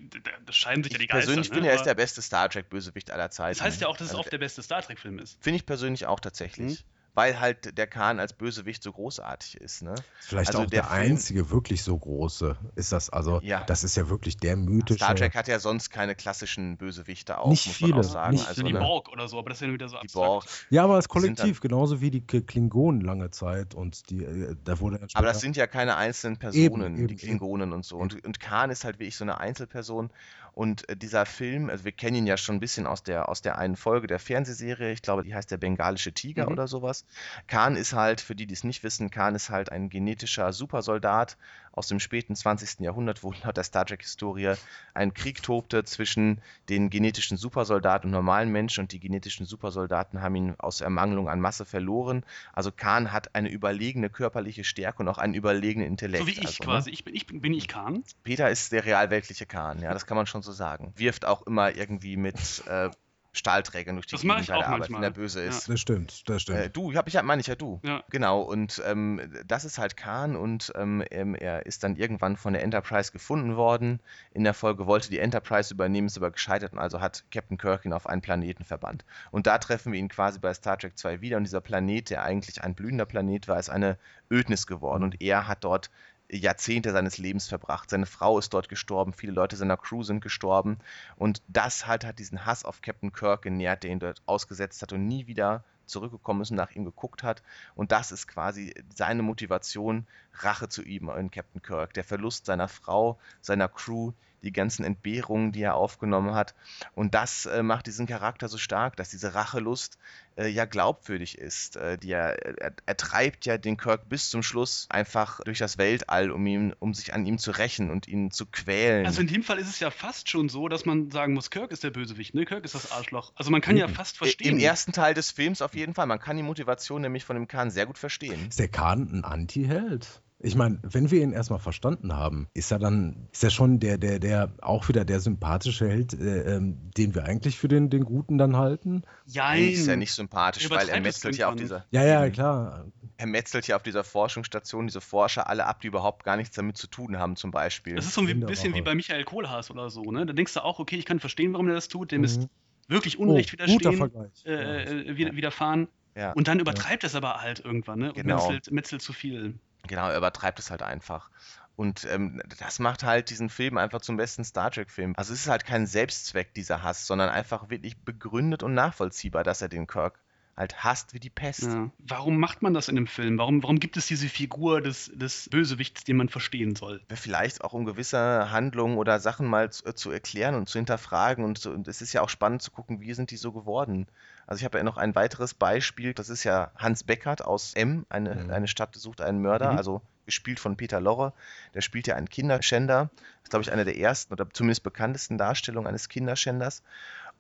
das scheiden sich ich ja die Geister. Persönlich ne? finde, er ist der beste Star Trek-Bösewicht aller Zeiten. Das heißt ja auch, dass es also, oft der beste Star Trek-Film ist. Finde ich persönlich auch tatsächlich. Mhm. Weil halt der Khan als Bösewicht so großartig ist. Ne? Vielleicht also auch der, der einzige wirklich so große ist das. Also ja. das ist ja wirklich der mythische. Star Trek hat ja sonst keine klassischen Bösewichte auch, nicht muss viele, man auch sagen. Nicht also die ne, Borg oder so, aber das ist ja wieder so abstrakt. Die Borg. Ja, aber als Kollektiv, genauso wie die Klingonen lange Zeit und die, äh, da wurde Aber das sind ja keine einzelnen Personen, eben, eben, die Klingonen eben. und so. Und, und Khan ist halt wirklich so eine Einzelperson und äh, dieser Film, also wir kennen ihn ja schon ein bisschen aus der, aus der einen Folge der Fernsehserie, ich glaube, die heißt der bengalische Tiger mhm. oder sowas. Khan ist halt, für die, die es nicht wissen, Khan ist halt ein genetischer Supersoldat aus dem späten 20. Jahrhundert, wo laut der Star Trek-Historie ein Krieg tobte zwischen den genetischen Supersoldaten und normalen Menschen und die genetischen Supersoldaten haben ihn aus Ermangelung an Masse verloren. Also Khan hat eine überlegene körperliche Stärke und auch einen überlegenen Intellekt. So wie ich also, ne? quasi. Ne? Ich bin, ich, bin ich Khan? Peter ist der realweltliche Khan, ja, das kann man schon so sagen. Wirft auch immer irgendwie mit äh, Stahlträgern durch die das Gegend ich auch Arbeit, wenn der böse ist. Ja. Das stimmt, das stimmt. Äh, du, hab ich ja, meine ich ja du. Ja. Genau, und ähm, das ist halt Khan und ähm, er ist dann irgendwann von der Enterprise gefunden worden. In der Folge wollte die Enterprise übernehmen, ist aber gescheitert und also hat Captain Kirk ihn auf einen Planeten verbannt. Und da treffen wir ihn quasi bei Star Trek 2 wieder und dieser Planet, der eigentlich ein blühender Planet war, ist eine Ödnis geworden und er hat dort Jahrzehnte seines Lebens verbracht. Seine Frau ist dort gestorben, viele Leute seiner Crew sind gestorben und das halt hat diesen Hass auf Captain Kirk genährt, der ihn dort ausgesetzt hat und nie wieder zurückgekommen ist und nach ihm geguckt hat. Und das ist quasi seine Motivation, Rache zu üben in Captain Kirk. Der Verlust seiner Frau, seiner Crew, die ganzen Entbehrungen, die er aufgenommen hat. Und das äh, macht diesen Charakter so stark, dass diese Rachelust äh, ja glaubwürdig ist. Äh, die er, er, er, treibt ja den Kirk bis zum Schluss einfach durch das Weltall, um, ihn, um sich an ihm zu rächen und ihn zu quälen. Also in dem Fall ist es ja fast schon so, dass man sagen muss, Kirk ist der Bösewicht, ne? Kirk ist das Arschloch. Also man kann ja fast verstehen. Im ersten Teil des Films auf jeden Fall. Man kann die Motivation nämlich von dem Khan sehr gut verstehen. Ist der Khan ein Anti-Held? Ich meine, wenn wir ihn erstmal verstanden haben, ist er dann, ist er schon der, der, der, auch wieder der sympathische Held, äh, ähm, den wir eigentlich für den, den Guten dann halten? Ja, ist ja nicht sympathisch, weil er metzelt ja auf dieser. Ja, ja, klar. Er metzelt ja auf dieser Forschungsstation diese Forscher alle ab, die überhaupt gar nichts damit zu tun haben, zum Beispiel. Das ist so ein bisschen wie bei Michael Kohlhaas oder so, ne? Da denkst du auch, okay, ich kann verstehen, warum er das tut, dem mhm. ist wirklich Unrecht oh, widerstehen, äh, äh, widerfahren. Ja. Und dann übertreibt ja. es aber halt irgendwann, ne? Und genau. metzelt, metzelt zu viel. Genau, er übertreibt es halt einfach. Und ähm, das macht halt diesen Film einfach zum besten Star Trek-Film. Also es ist halt kein Selbstzweck, dieser Hass, sondern einfach wirklich begründet und nachvollziehbar, dass er den Kirk halt hasst wie die Pest. Ja. Warum macht man das in dem Film? Warum, warum gibt es diese Figur des, des Bösewichts, den man verstehen soll? Vielleicht auch um gewisse Handlungen oder Sachen mal zu, äh, zu erklären und zu hinterfragen. Und, und es ist ja auch spannend zu gucken, wie sind die so geworden. Also ich habe ja noch ein weiteres Beispiel, das ist ja Hans Beckert aus M, eine, mhm. eine Stadt sucht einen Mörder, mhm. also gespielt von Peter Lorre. Der spielt ja einen Kinderschänder. Das ist, glaube ich, eine der ersten oder zumindest bekanntesten Darstellungen eines Kinderschänders.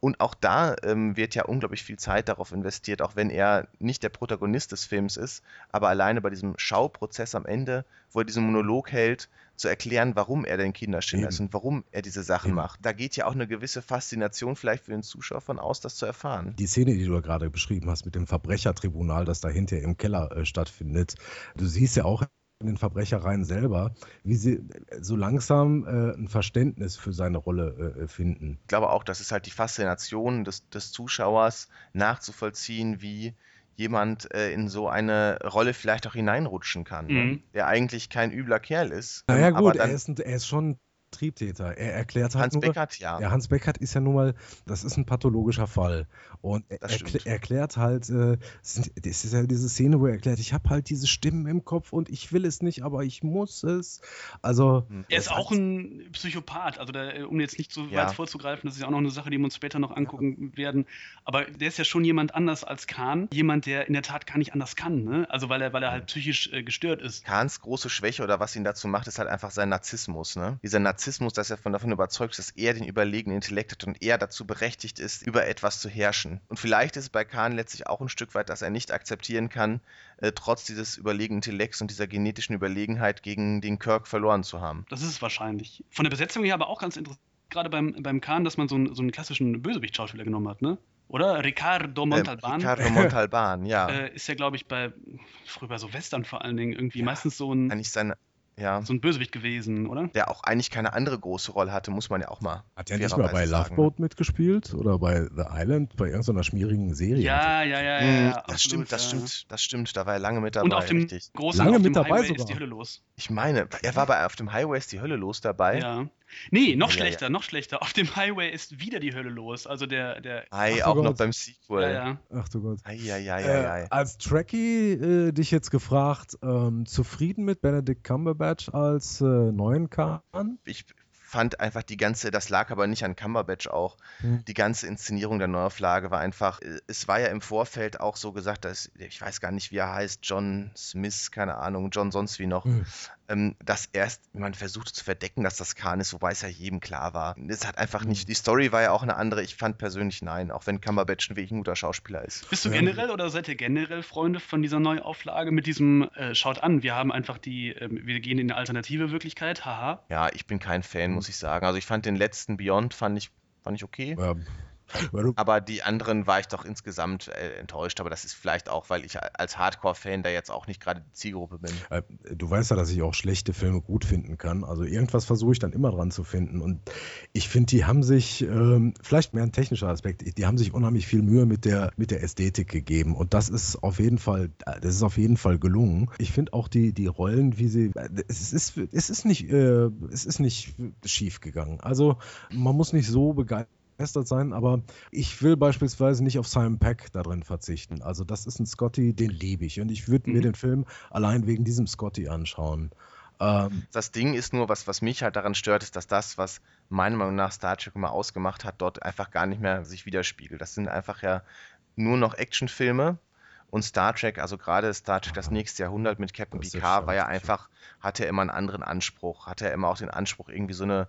Und auch da ähm, wird ja unglaublich viel Zeit darauf investiert, auch wenn er nicht der Protagonist des Films ist, aber alleine bei diesem Schauprozess am Ende, wo er diesen Monolog hält, zu erklären, warum er denn Kinderschänder ist und warum er diese Sachen Eben. macht. Da geht ja auch eine gewisse Faszination vielleicht für den Zuschauer von aus, das zu erfahren. Die Szene, die du gerade beschrieben hast mit dem Verbrechertribunal, das dahinter im Keller äh, stattfindet, du siehst ja auch in den Verbrechereien selber, wie sie so langsam äh, ein Verständnis für seine Rolle äh, finden. Ich glaube auch, das ist halt die Faszination des, des Zuschauers nachzuvollziehen, wie jemand äh, in so eine Rolle vielleicht auch hineinrutschen kann, ne? mhm. ne? der eigentlich kein übler Kerl ist. Naja gut, er, ist, er ist schon Triebtäter. Er erklärt halt Hans nur, Beckert, ja. ja. Hans Beckert ist ja nun mal, das ist ein pathologischer Fall. Und er erkl erklärt halt, äh, das ist ja diese Szene, wo er erklärt, ich habe halt diese Stimmen im Kopf und ich will es nicht, aber ich muss es. Also. Hm. Er ist auch ein Psychopath, also der, um jetzt nicht so ja. weit vorzugreifen, das ist ja auch noch eine Sache, die wir uns später noch angucken ja. werden. Aber der ist ja schon jemand anders als Kahn. Jemand, der in der Tat gar nicht anders kann, ne? Also weil er, weil er halt psychisch äh, gestört ist. Kahns große Schwäche oder was ihn dazu macht, ist halt einfach sein Narzissmus, ne? Dieser Narzissmus Narzissmus, dass er von davon überzeugt ist, dass er den überlegenen Intellekt hat und er dazu berechtigt ist, über etwas zu herrschen. Und vielleicht ist es bei Khan letztlich auch ein Stück weit, dass er nicht akzeptieren kann, äh, trotz dieses überlegenen Intellekts und dieser genetischen Überlegenheit gegen den Kirk verloren zu haben. Das ist es wahrscheinlich. Von der Besetzung her aber auch ganz interessant, gerade beim, beim Khan, dass man so einen, so einen klassischen Bösewicht-Schauspieler genommen hat, ne? oder? Ricardo Montalban. Äh, Ricardo Montalban, ja. Äh, ist ja, glaube ich, bei früher bei so Western vor allen Dingen irgendwie ja, meistens so ein. Eigentlich sein ja. so ein Bösewicht gewesen, oder? Der auch eigentlich keine andere große Rolle hatte, muss man ja auch mal. Hat er nicht mal bei Loveboat mitgespielt oder bei The Island, bei irgendeiner schmierigen Serie? Ja, ja, ja, ja. ja das absolut, stimmt, das ja. stimmt, das stimmt. Da war er lange mit dabei. Und auf dem richtig. großen lange auf mit dabei Highway sogar. ist die Hölle los. Ich meine, er war bei auf dem Highway ist die Hölle los dabei. Ja. Nee, noch ja, schlechter, ja. noch schlechter. Auf dem Highway ist wieder die Hölle los. Also der. der Ei, auch Gott. noch beim Sequel. Ja, ja. Ach du Gott. Ei, ei, ei, äh, als Trekkie äh, dich jetzt gefragt, ähm, zufrieden mit Benedict Cumberbatch als äh, neuen Khan? Ich fand einfach die ganze, das lag aber nicht an Cumberbatch auch, hm. die ganze Inszenierung der Neuauflage war einfach, äh, es war ja im Vorfeld auch so gesagt, dass, ich weiß gar nicht, wie er heißt, John Smith, keine Ahnung, John sonst wie noch, hm ähm, dass erst man versucht zu verdecken, dass das Khan ist, wobei es ja jedem klar war. Es hat einfach nicht, mhm. die Story war ja auch eine andere. Ich fand persönlich nein, auch wenn Cumberbatch ein wirklich ein guter Schauspieler ist. Bist du generell oder seid ihr generell Freunde von dieser Neuauflage mit diesem, äh, schaut an, wir haben einfach die, äh, wir gehen in eine alternative Wirklichkeit, haha. Ja, ich bin kein Fan, muss ich sagen. Also ich fand den letzten Beyond, fand ich, fand ich okay. Ja, aber die anderen war ich doch insgesamt äh, enttäuscht. Aber das ist vielleicht auch, weil ich als Hardcore-Fan da jetzt auch nicht gerade die Zielgruppe bin. Äh, du weißt ja, dass ich auch schlechte Filme gut finden kann. Also irgendwas versuche ich dann immer dran zu finden. Und ich finde, die haben sich, ähm, vielleicht mehr ein technischer Aspekt, die haben sich unheimlich viel Mühe mit der, mit der Ästhetik gegeben. Und das ist auf jeden Fall, das ist auf jeden Fall gelungen. Ich finde auch die, die Rollen, wie sie, es ist, es ist nicht, äh, es ist nicht schief gegangen. Also man muss nicht so begeistert begeistert sein, aber ich will beispielsweise nicht auf Simon Peck da drin verzichten. Also das ist ein Scotty, den liebe ich und ich würde mhm. mir den Film allein wegen diesem Scotty anschauen. Ähm, das Ding ist nur, was, was mich halt daran stört, ist, dass das, was meiner Meinung nach Star Trek immer ausgemacht hat, dort einfach gar nicht mehr sich widerspiegelt. Das sind einfach ja nur noch Actionfilme und Star Trek, also gerade Star Trek das nächste Jahrhundert mit Captain Picard, war ja einfach, hatte er immer einen anderen Anspruch, hatte er immer auch den Anspruch, irgendwie so eine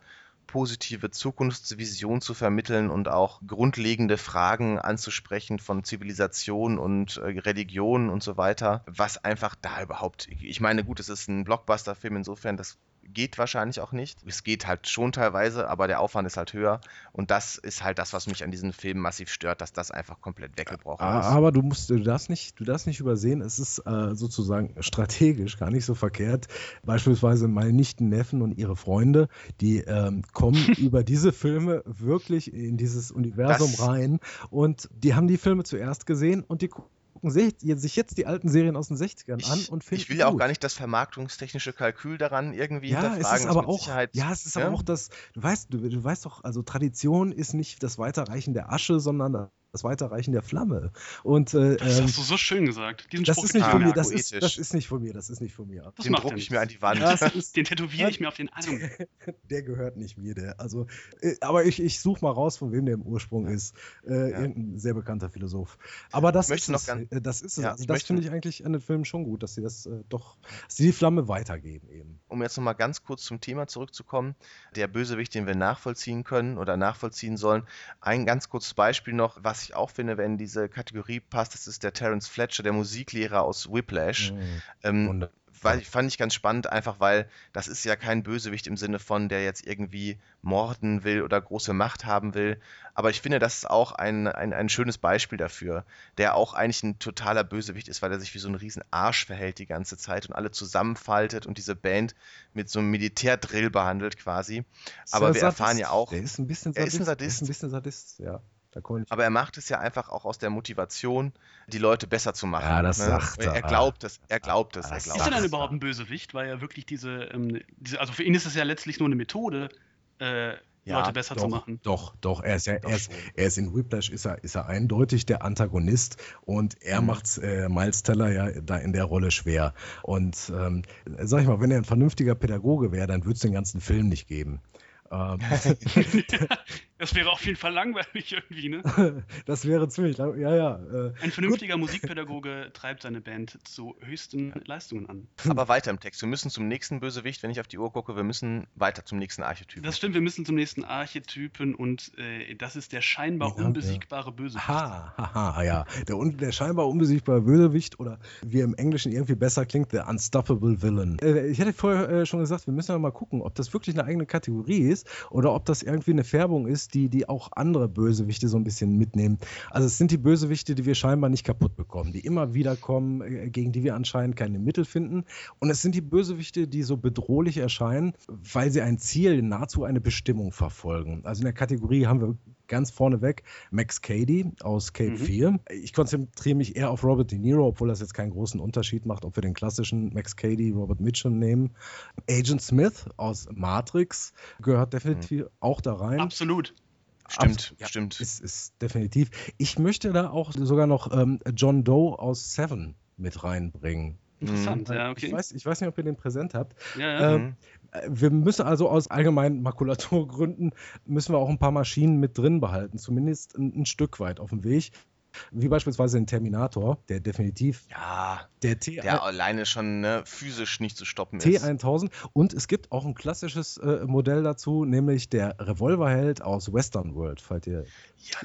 positive Zukunftsvision zu vermitteln und auch grundlegende Fragen anzusprechen von Zivilisation und äh, Religion und so weiter, was einfach da überhaupt, ich meine, gut, es ist ein Blockbuster-Film, insofern, das geht wahrscheinlich auch nicht. Es geht halt schon teilweise, aber der Aufwand ist halt höher. Und das ist halt das, was mich an diesen Filmen massiv stört, dass das einfach komplett weggebrochen ist. Aber du musst, du darfst nicht, du darfst nicht übersehen, es ist äh, sozusagen strategisch gar nicht so verkehrt. Beispielsweise meine Nichten, Neffen und ihre Freunde, die ähm, kommen über diese Filme wirklich in dieses Universum das rein und die haben die Filme zuerst gesehen und die gucken sich jetzt die alten Serien aus den 60ern an und finden Ich will ja auch gar nicht das vermarktungstechnische Kalkül daran irgendwie ja, hinterfragen. Es ist aber auch, Sicherheit, ja, es ist ja? aber auch das, du weißt, du, du weißt doch, also Tradition ist nicht das Weiterreichen der Asche, sondern das Weiterreichen der Flamme. Und, äh, das hast du so schön gesagt. Diesen das Spruch ist nicht von mir, das ist, das ist nicht von mir, das ist nicht von mir. Das den drucke ich mir an die Wand. Ist, den tätowiere ich mir auf den Arm. Der gehört nicht mir, der. Also, äh, aber ich, ich suche mal raus, von wem der im Ursprung ist. Äh, ja. Irgendein sehr bekannter Philosoph. Aber das ist es. Äh, das ist es. Ja, also, das finde ich eigentlich an den Filmen schon gut, dass sie das äh, doch, dass sie die Flamme weitergeben eben. Um jetzt nochmal ganz kurz zum Thema zurückzukommen, der Bösewicht, den wir nachvollziehen können oder nachvollziehen sollen. Ein ganz kurzes Beispiel noch, was ich auch finde, wenn diese Kategorie passt, das ist der Terence Fletcher, der Musiklehrer aus Whiplash. Mhm. Ähm, weil, fand ich ganz spannend, einfach weil das ist ja kein Bösewicht im Sinne von, der jetzt irgendwie morden will oder große Macht haben will. Aber ich finde, das ist auch ein, ein, ein schönes Beispiel dafür, der auch eigentlich ein totaler Bösewicht ist, weil er sich wie so ein riesen Arsch verhält die ganze Zeit und alle zusammenfaltet und diese Band mit so einem Militärdrill behandelt quasi. Aber wir erfahren ja auch. Der ist ein bisschen Sadist. Er ist ein Sadist. Ist ein bisschen Sadist, ja. Aber er macht es ja einfach auch aus der Motivation, die Leute besser zu machen. Ja, das ne? sagt er. Er glaubt es, er glaubt es, er glaubt Ist er dann überhaupt ein Bösewicht? Weil er wirklich diese, ähm, diese, also für ihn ist es ja letztlich nur eine Methode, äh, ja, Leute besser doch, zu machen. Doch, doch, er ist ja, er ist, er ist in Whiplash ist er, ist er eindeutig der Antagonist und er mhm. macht äh, Miles Teller ja da in der Rolle schwer. Und ähm, sag ich mal, wenn er ein vernünftiger Pädagoge wäre, dann würde es den ganzen Film nicht geben. Ähm, das wäre auf jeden Fall langweilig irgendwie, ne? das wäre ziemlich langweilig, ja, ja. Äh, Ein vernünftiger gut. Musikpädagoge treibt seine Band zu höchsten Leistungen an. Aber weiter im Text. Wir müssen zum nächsten Bösewicht, wenn ich auf die Uhr gucke, wir müssen weiter zum nächsten Archetypen. Das stimmt, wir müssen zum nächsten Archetypen und äh, das ist der scheinbar ja, unbesiegbare ja. Bösewicht. Ha, ha, ha, ja. Der, der scheinbar unbesiegbare Bösewicht oder wie im Englischen irgendwie besser klingt, der Unstoppable Villain. Äh, ich hätte vorher äh, schon gesagt, wir müssen ja mal gucken, ob das wirklich eine eigene Kategorie ist oder ob das irgendwie eine Färbung ist, die, die auch andere Bösewichte so ein bisschen mitnehmen. Also es sind die Bösewichte, die wir scheinbar nicht kaputt bekommen, die immer wieder kommen, äh, gegen die wir anscheinend keine Mittel finden. Und es sind die Bösewichte, die so bedrohlich erscheinen, weil sie ein Ziel, nahezu eine Bestimmung verfolgen. Also in der Kategorie haben wir ganz vorneweg Max Cady aus Cape mhm. 4. Ich konzentriere mich eher auf Robert De Niro, obwohl das jetzt keinen großen Unterschied macht, ob wir den klassischen Max Cady, Robert Mitchum nehmen. Agent Smith aus Matrix gehört definitiv mhm. auch da rein. Absolut. Stimmt, Abs ja, stimmt. Ist, ist definitiv. Ich möchte da auch sogar noch ähm, John Doe aus Seven mit reinbringen. Interessant, mhm. ja, okay. Ich weiß, ich weiß nicht, ob ihr den präsent habt. Ja, ja. Ähm, mhm. Äh, wir müssen also aus allgemeinen Makulaturgründen müssen wir auch ein paar Maschinen mit drin behalten, zumindest ein, ein Stück weit auf dem Weg. Wie beispielsweise den Terminator, der definitiv. Ja, der, T der alleine schon ne, physisch nicht zu stoppen ist. T1000. Und es gibt auch ein klassisches äh, Modell dazu, nämlich der Revolverheld aus Western World, falls ihr.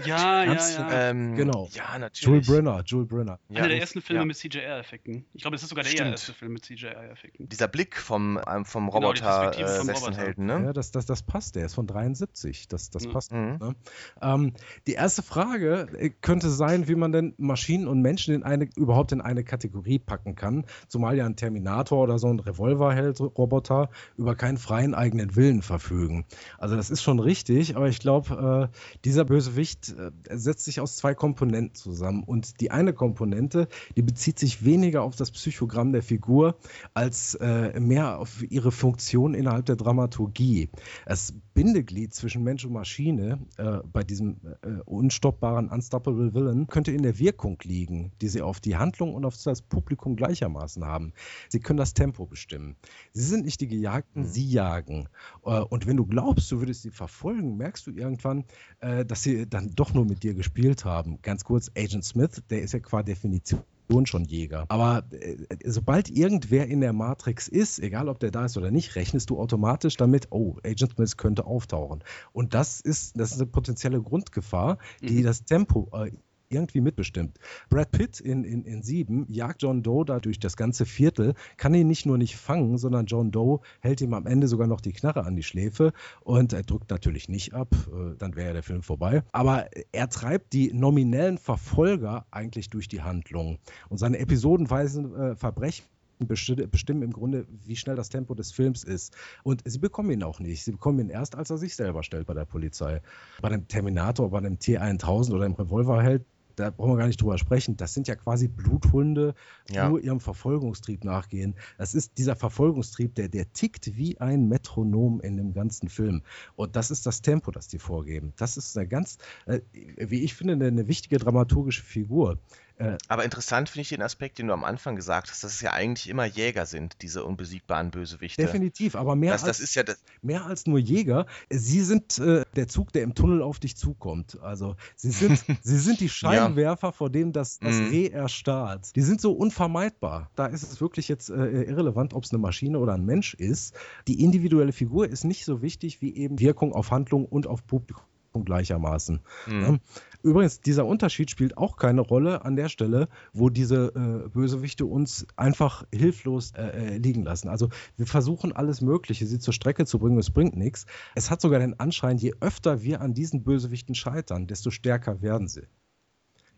Ja, ja, ja. ja. Ähm, genau. Ja, natürlich. Jules Brenner, Jules Brenner. Einer ja, der ersten Filme ja. mit CGI-Effekten. Ich glaube, es ist sogar der Stimmt. erste Film mit CGI-Effekten. Dieser Blick vom, ähm, vom genau, Roboter genau, äh, Westernhelden, ne? Ja, das, das, das passt. Der ist von 73. Das, das passt. Mhm. Ne? Ähm, die erste Frage äh, könnte sein, sein, wie man denn Maschinen und Menschen in eine, überhaupt in eine Kategorie packen kann. Zumal ja ein Terminator oder so ein Revolverheld-Roboter über keinen freien eigenen Willen verfügen. Also das ist schon richtig, aber ich glaube, äh, dieser Bösewicht äh, setzt sich aus zwei Komponenten zusammen. Und die eine Komponente, die bezieht sich weniger auf das Psychogramm der Figur als äh, mehr auf ihre Funktion innerhalb der Dramaturgie. Das Bindeglied zwischen Mensch und Maschine äh, bei diesem äh, unstoppbaren Unstoppable Villain könnte in der Wirkung liegen, die sie auf die Handlung und auf das Publikum gleichermaßen haben. Sie können das Tempo bestimmen. Sie sind nicht die Gejagten, mhm. sie jagen. Äh, und wenn du glaubst, du würdest sie verfolgen, merkst du irgendwann, äh, dass sie dann doch nur mit dir gespielt haben. Ganz kurz, Agent Smith, der ist ja qua Definition schon Jäger. Aber äh, sobald irgendwer in der Matrix ist, egal ob der da ist oder nicht, rechnest du automatisch damit, oh, Agent Smith könnte auftauchen. Und das ist, das ist eine potenzielle Grundgefahr, die mhm. das Tempo äh, irgendwie mitbestimmt. Brad Pitt in, in, in Sieben jagt John Doe da durch das ganze Viertel, kann ihn nicht nur nicht fangen, sondern John Doe hält ihm am Ende sogar noch die Knarre an die Schläfe und er drückt natürlich nicht ab, äh, dann wäre ja der Film vorbei. Aber er treibt die nominellen Verfolger eigentlich durch die Handlung und seine episodenweisen äh, Verbrechen bestimmen im Grunde, wie schnell das Tempo des Films ist. Und sie bekommen ihn auch nicht. Sie bekommen ihn erst, als er sich selber stellt bei der Polizei. Bei dem Terminator, bei dem T1000 oder dem Revolverheld da brauchen wir gar nicht drüber sprechen. Das sind ja quasi Bluthunde, die ja. nur ihrem Verfolgungstrieb nachgehen. Das ist dieser Verfolgungstrieb, der, der tickt wie ein Metronom in dem ganzen Film. Und das ist das Tempo, das die vorgeben. Das ist eine ganz, äh, wie ich finde, eine, eine wichtige dramaturgische Figur. Äh, Aber interessant finde ich den Aspekt, den du am Anfang gesagt hast, dass es ja eigentlich immer Jäger sind, diese unbesiegbaren Bösewichte. Definitiv, aber mehr, das, als, das ja mehr als nur Jäger. Sie sind äh, der Zug, der im Tunnel auf dich zukommt. Also sie sind, sie sind die Scheinwerfer, ja. vor denen das, das mhm. Reh erstarrt. Die sind so unvermeidbar. Da ist es wirklich jetzt äh, irrelevant, ob es eine Maschine oder ein Mensch ist. Die individuelle Figur ist nicht so wichtig wie eben Wirkung auf Handlung und auf Publikum gleichermaßen. Mhm. Übrigens, dieser Unterschied spielt auch keine Rolle an der Stelle, wo diese äh, Bösewichte uns einfach hilflos äh, äh, liegen lassen. Also wir versuchen alles Mögliche, sie zur Strecke zu bringen, es bringt nichts. Es hat sogar den Anschein, je öfter wir an diesen Bösewichten scheitern, desto stärker werden sie.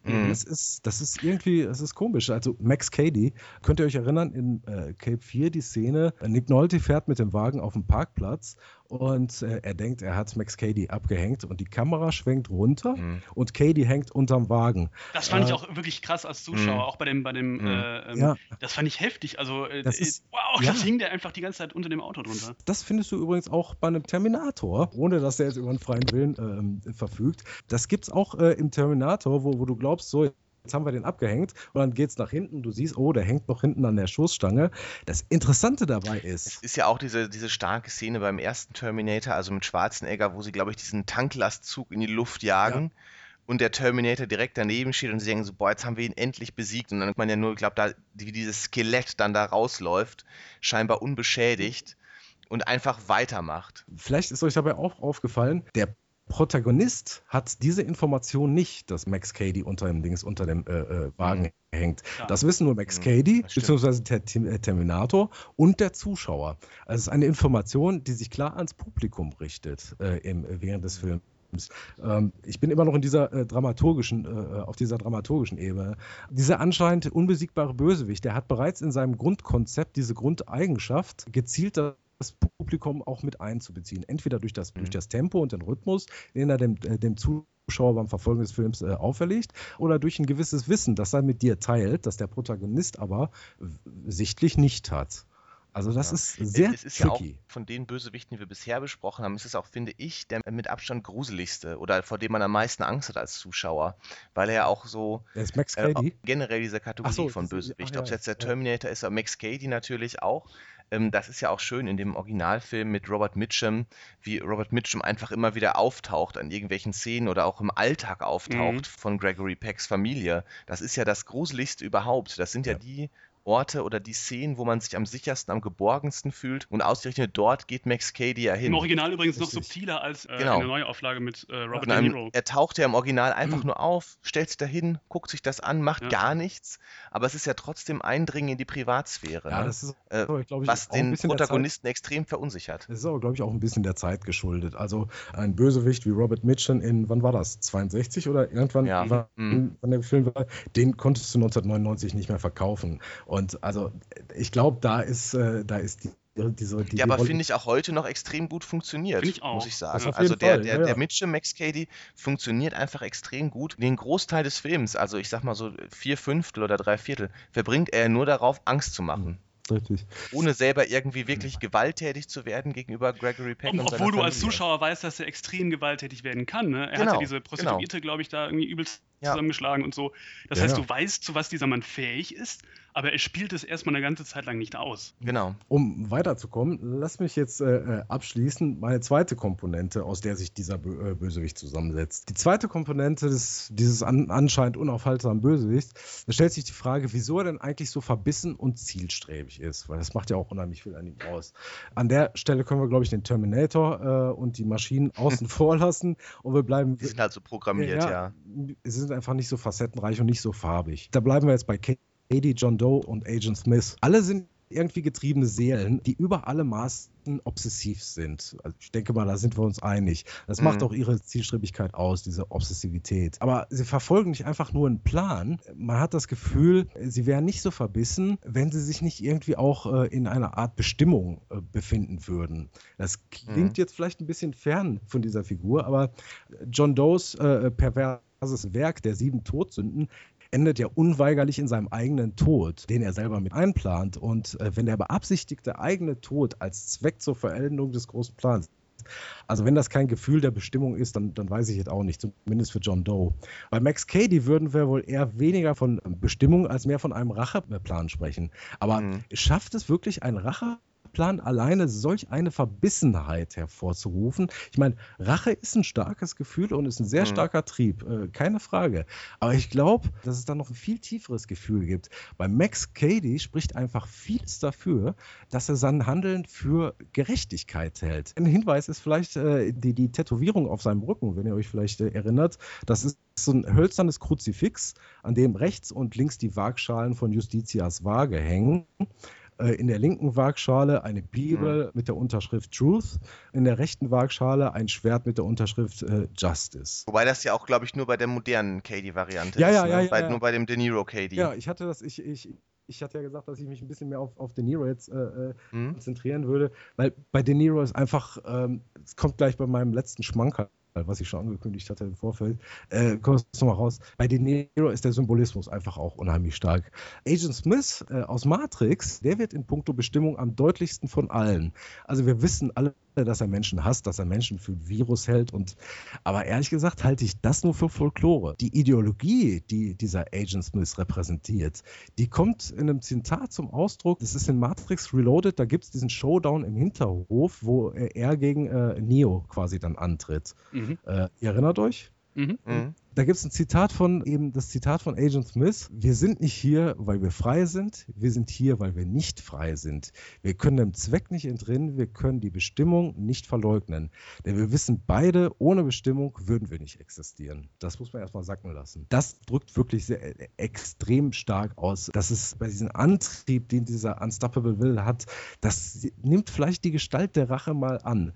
Mhm. Das, ist, das ist irgendwie, das ist komisch. Also Max Cady, könnt ihr euch erinnern, in äh, Cape 4 die Szene, Nick Nolte fährt mit dem Wagen auf dem Parkplatz und äh, er denkt, er hat Max Cady abgehängt und die Kamera schwenkt runter mhm. und Cady hängt unterm Wagen. Das fand äh, ich auch wirklich krass als Zuschauer, mhm. auch bei dem, bei dem, mhm. äh, ähm, ja. das fand ich heftig. Also, äh, das ist, wow, ja. das hing der einfach die ganze Zeit unter dem Auto drunter. Das findest du übrigens auch bei einem Terminator, ohne dass er jetzt über einen freien Willen ähm, verfügt. Das gibt es auch äh, im Terminator, wo, wo du glaubst, so, jetzt haben wir den abgehängt und dann geht es nach hinten, du siehst, oh, der hängt noch hinten an der Schoßstange. Das Interessante dabei ist. Es ist ja auch diese, diese starke Szene beim ersten Terminator, also mit Schwarzenegger, wo sie, glaube ich, diesen Tanklastzug in die Luft jagen. Ja. Und der Terminator direkt daneben steht und sie denken so, boah, jetzt haben wir ihn endlich besiegt. Und dann man ja nur, ich glaube, da, wie dieses Skelett dann da rausläuft, scheinbar unbeschädigt und einfach weitermacht. Vielleicht ist euch dabei auch aufgefallen, der Protagonist hat diese Information nicht, dass Max Cady unter dem Dings, unter dem äh, äh, Wagen mhm. hängt. Ja. Das wissen nur Max mhm, Cady, beziehungsweise der äh, Terminator und der Zuschauer. Also es ist eine Information, die sich klar ans Publikum richtet äh, im, während des Films. Ähm, ich bin immer noch in dieser äh, dramaturgischen, äh, auf dieser dramaturgischen Ebene. Dieser anscheinend unbesiegbare Bösewicht, der hat bereits in seinem Grundkonzept diese Grundeigenschaft, gezielt das Publikum auch mit einzubeziehen. Entweder durch das, mhm. durch das Tempo und den Rhythmus, den er dem, äh, dem Zuschauer beim Verfolgen des Films äh, auferlegt, oder durch ein gewisses Wissen, das er mit dir teilt, das der Protagonist aber sichtlich nicht hat. Also das ja. ist sehr Es ist tricky. ja auch von den Bösewichten, die wir bisher besprochen haben, ist es auch, finde ich, der mit Abstand gruseligste oder vor dem man am meisten Angst hat als Zuschauer, weil er ja auch so? Äh, generell diese Kategorie so, von Bösewicht, ob es jetzt der Terminator ist, aber Max Cady natürlich auch. Ähm, das ist ja auch schön in dem Originalfilm mit Robert Mitchum, wie Robert Mitchum einfach immer wieder auftaucht an irgendwelchen Szenen oder auch im Alltag auftaucht mhm. von Gregory Pecks Familie. Das ist ja das Gruseligste überhaupt. Das sind ja, ja die Orte oder die Szenen, wo man sich am sichersten, am geborgensten fühlt. Und ausgerechnet dort geht Max Cady ja hin. Im Original übrigens noch subtiler als äh, genau. in der Neuauflage mit äh, Robert De Niro. Er taucht ja im Original einfach mhm. nur auf, stellt sich dahin, guckt sich das an, macht ja. gar nichts. Aber es ist ja trotzdem Eindringen in die Privatsphäre. Ja, ne? das ist, äh, ich, was den Protagonisten extrem verunsichert. Das ist aber, glaube ich, auch ein bisschen der Zeit geschuldet. Also ein Bösewicht wie Robert Mitchum in, wann war das? 62 oder irgendwann, ja. wann, mhm. wann der Film war, den konntest du 1999 nicht mehr verkaufen. Und also ich glaube, da ist, äh, da ist die diese, die, ja, aber finde ich auch heute noch extrem gut funktioniert, ich muss ich sagen. Also der, der, ja, ja. der Mitchell Max Cady funktioniert einfach extrem gut. Den Großteil des Films, also ich sag mal so vier Fünftel oder drei Viertel, verbringt er nur darauf, Angst zu machen. Richtig. Ohne selber irgendwie wirklich gewalttätig zu werden gegenüber Gregory Peck. Und, und obwohl du als Zuschauer weißt, dass er extrem gewalttätig werden kann. Ne? Er genau, hat ja diese Prostituierte, genau. glaube ich, da irgendwie übelst ja. zusammengeschlagen und so. Das ja, heißt, du weißt, zu was dieser Mann fähig ist, aber er spielt es erstmal eine ganze Zeit lang nicht aus. Genau. Um weiterzukommen, lass mich jetzt äh, äh abschließen meine zweite Komponente, aus der sich dieser Bö äh, Bösewicht zusammensetzt. Die zweite Komponente des, dieses an, anscheinend unaufhaltsamen Bösewichts, da stellt sich die Frage, wieso er denn eigentlich so verbissen und zielstrebig ist, weil das macht ja auch unheimlich viel an ihm aus. An der Stelle können wir, glaube ich, den Terminator äh, und die Maschinen außen vor lassen und wir bleiben. Die sind halt so programmiert, ja. ja. Sie sind einfach nicht so facettenreich und nicht so farbig. Da bleiben wir jetzt bei Kate Lady John Doe und Agent Smith. Alle sind irgendwie getriebene Seelen, die über alle Maßen obsessiv sind. Also ich denke mal, da sind wir uns einig. Das mhm. macht auch ihre Zielstrebigkeit aus, diese Obsessivität. Aber sie verfolgen nicht einfach nur einen Plan. Man hat das Gefühl, sie wären nicht so verbissen, wenn sie sich nicht irgendwie auch äh, in einer Art Bestimmung äh, befinden würden. Das klingt mhm. jetzt vielleicht ein bisschen fern von dieser Figur, aber John Does äh, perverses Werk der sieben Todsünden endet ja unweigerlich in seinem eigenen Tod, den er selber mit einplant. Und äh, wenn der beabsichtigte eigene Tod als Zweck zur Veränderung des großen Plans also wenn das kein Gefühl der Bestimmung ist, dann, dann weiß ich jetzt auch nicht, zumindest für John Doe. Bei Max Cady würden wir wohl eher weniger von Bestimmung als mehr von einem Racheplan sprechen. Aber mhm. schafft es wirklich ein Rache Plan alleine solch eine Verbissenheit hervorzurufen. Ich meine, Rache ist ein starkes Gefühl und ist ein sehr mhm. starker Trieb, äh, keine Frage. Aber ich glaube, dass es da noch ein viel tieferes Gefühl gibt. Bei Max Cady spricht einfach vieles dafür, dass er sein Handeln für Gerechtigkeit hält. Ein Hinweis ist vielleicht äh, die, die Tätowierung auf seinem Rücken, wenn ihr euch vielleicht äh, erinnert. Das ist so ein hölzernes Kruzifix, an dem rechts und links die Waagschalen von Justitias Waage hängen. Äh, in der linken Waagschale eine Bibel mhm. mit der Unterschrift Truth, in der rechten Waagschale ein Schwert mit der Unterschrift äh, Justice. Wobei das ja auch, glaube ich, nur bei der modernen KD-Variante ja, ist. Ja, ne? ja, bei, ja, Nur bei dem De Niro KD. Ja, ich hatte das, ich, ich, ich hatte ja gesagt, dass ich mich ein bisschen mehr auf, auf De Niro jetzt äh, äh mhm. konzentrieren würde, weil bei De Niro ist einfach, ähm, es kommt gleich bei meinem letzten Schmanker was ich schon angekündigt hatte im Vorfeld, äh, kommt es nochmal raus. Bei De Niro ist der Symbolismus einfach auch unheimlich stark. Agent Smith äh, aus Matrix, der wird in puncto Bestimmung am deutlichsten von allen. Also wir wissen alle, dass er Menschen hasst, dass er Menschen für Virus hält. Und, aber ehrlich gesagt halte ich das nur für Folklore. Die Ideologie, die dieser Agent Smith repräsentiert, die kommt in einem Zitat zum Ausdruck. Das ist in Matrix Reloaded, da gibt es diesen Showdown im Hinterhof, wo er gegen äh, Neo quasi dann antritt. Mhm. Äh, ihr erinnert euch? Mhm. Mhm. Da gibt es ein Zitat von, eben das Zitat von Agent Smith. Wir sind nicht hier, weil wir frei sind. Wir sind hier, weil wir nicht frei sind. Wir können dem Zweck nicht entrinnen. Wir können die Bestimmung nicht verleugnen. Denn wir wissen beide, ohne Bestimmung würden wir nicht existieren. Das muss man erstmal sacken lassen. Das drückt wirklich sehr, äh, extrem stark aus. Das ist bei diesem Antrieb, den dieser Unstoppable Will hat, das nimmt vielleicht die Gestalt der Rache mal an.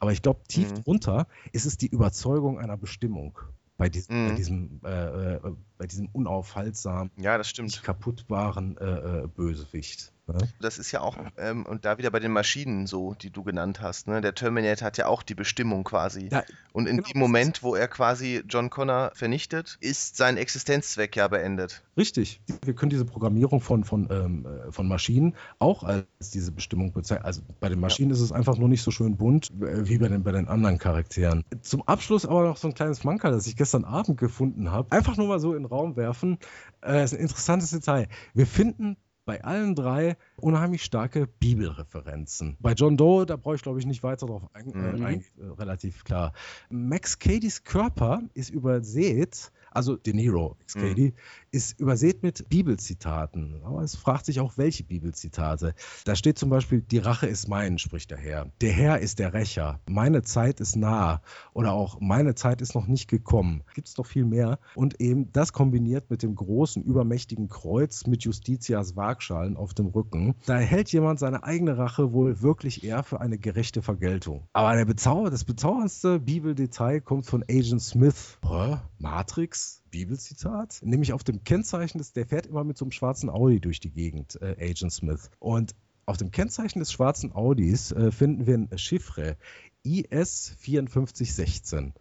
Aber ich glaube, tief mhm. drunter ist es die Überzeugung einer Bestimmung bei diesem, mhm. bei diesem, äh, äh, bei diesem unaufhaltsamen, ja, das stimmt. kaputtbaren äh, äh Bösewicht. Ne? Das ist ja auch, ähm, und da wieder bei den Maschinen so, die du genannt hast. Ne? Der Terminator hat ja auch die Bestimmung quasi. Ja, und in genau, dem Moment, wo er quasi John Connor vernichtet, ist sein Existenzzweck ja beendet. Richtig. Wir können diese Programmierung von, von, ähm, äh, von Maschinen auch als diese Bestimmung bezeichnen. Also bei den Maschinen ja. ist es einfach nur nicht so schön bunt äh, wie bei den, bei den anderen Charakteren. Zum Abschluss aber noch so ein kleines Manker, das ich gestern Abend gefunden habe. Einfach nur mal so in den Raum werfen. Äh, ist ein interessantes Detail. Wir finden bei allen drei unheimlich starke Bibelreferenzen. Bei John Doe, da brauche ich glaube ich nicht weiter darauf eingehen, äh, mhm. äh, relativ klar. Max Cadys Körper ist übersät also De Niro, Excady, mhm. Ist übersät mit Bibelzitaten. Aber es fragt sich auch, welche Bibelzitate. Da steht zum Beispiel, die Rache ist mein, spricht der Herr. Der Herr ist der Rächer. Meine Zeit ist nah. Oder auch, meine Zeit ist noch nicht gekommen. Gibt es noch viel mehr. Und eben das kombiniert mit dem großen, übermächtigen Kreuz mit Justitias Waagschalen auf dem Rücken. Da erhält jemand seine eigene Rache wohl wirklich eher für eine gerechte Vergeltung. Aber Bezauber, das bezauberndste Bibeldetail kommt von Agent Smith. Hä? Matrix? Bibelzitat, nämlich auf dem Kennzeichen, des, der fährt immer mit so einem schwarzen Audi durch die Gegend, äh, Agent Smith. Und auf dem Kennzeichen des schwarzen Audis äh, finden wir ein Chiffre IS 5416.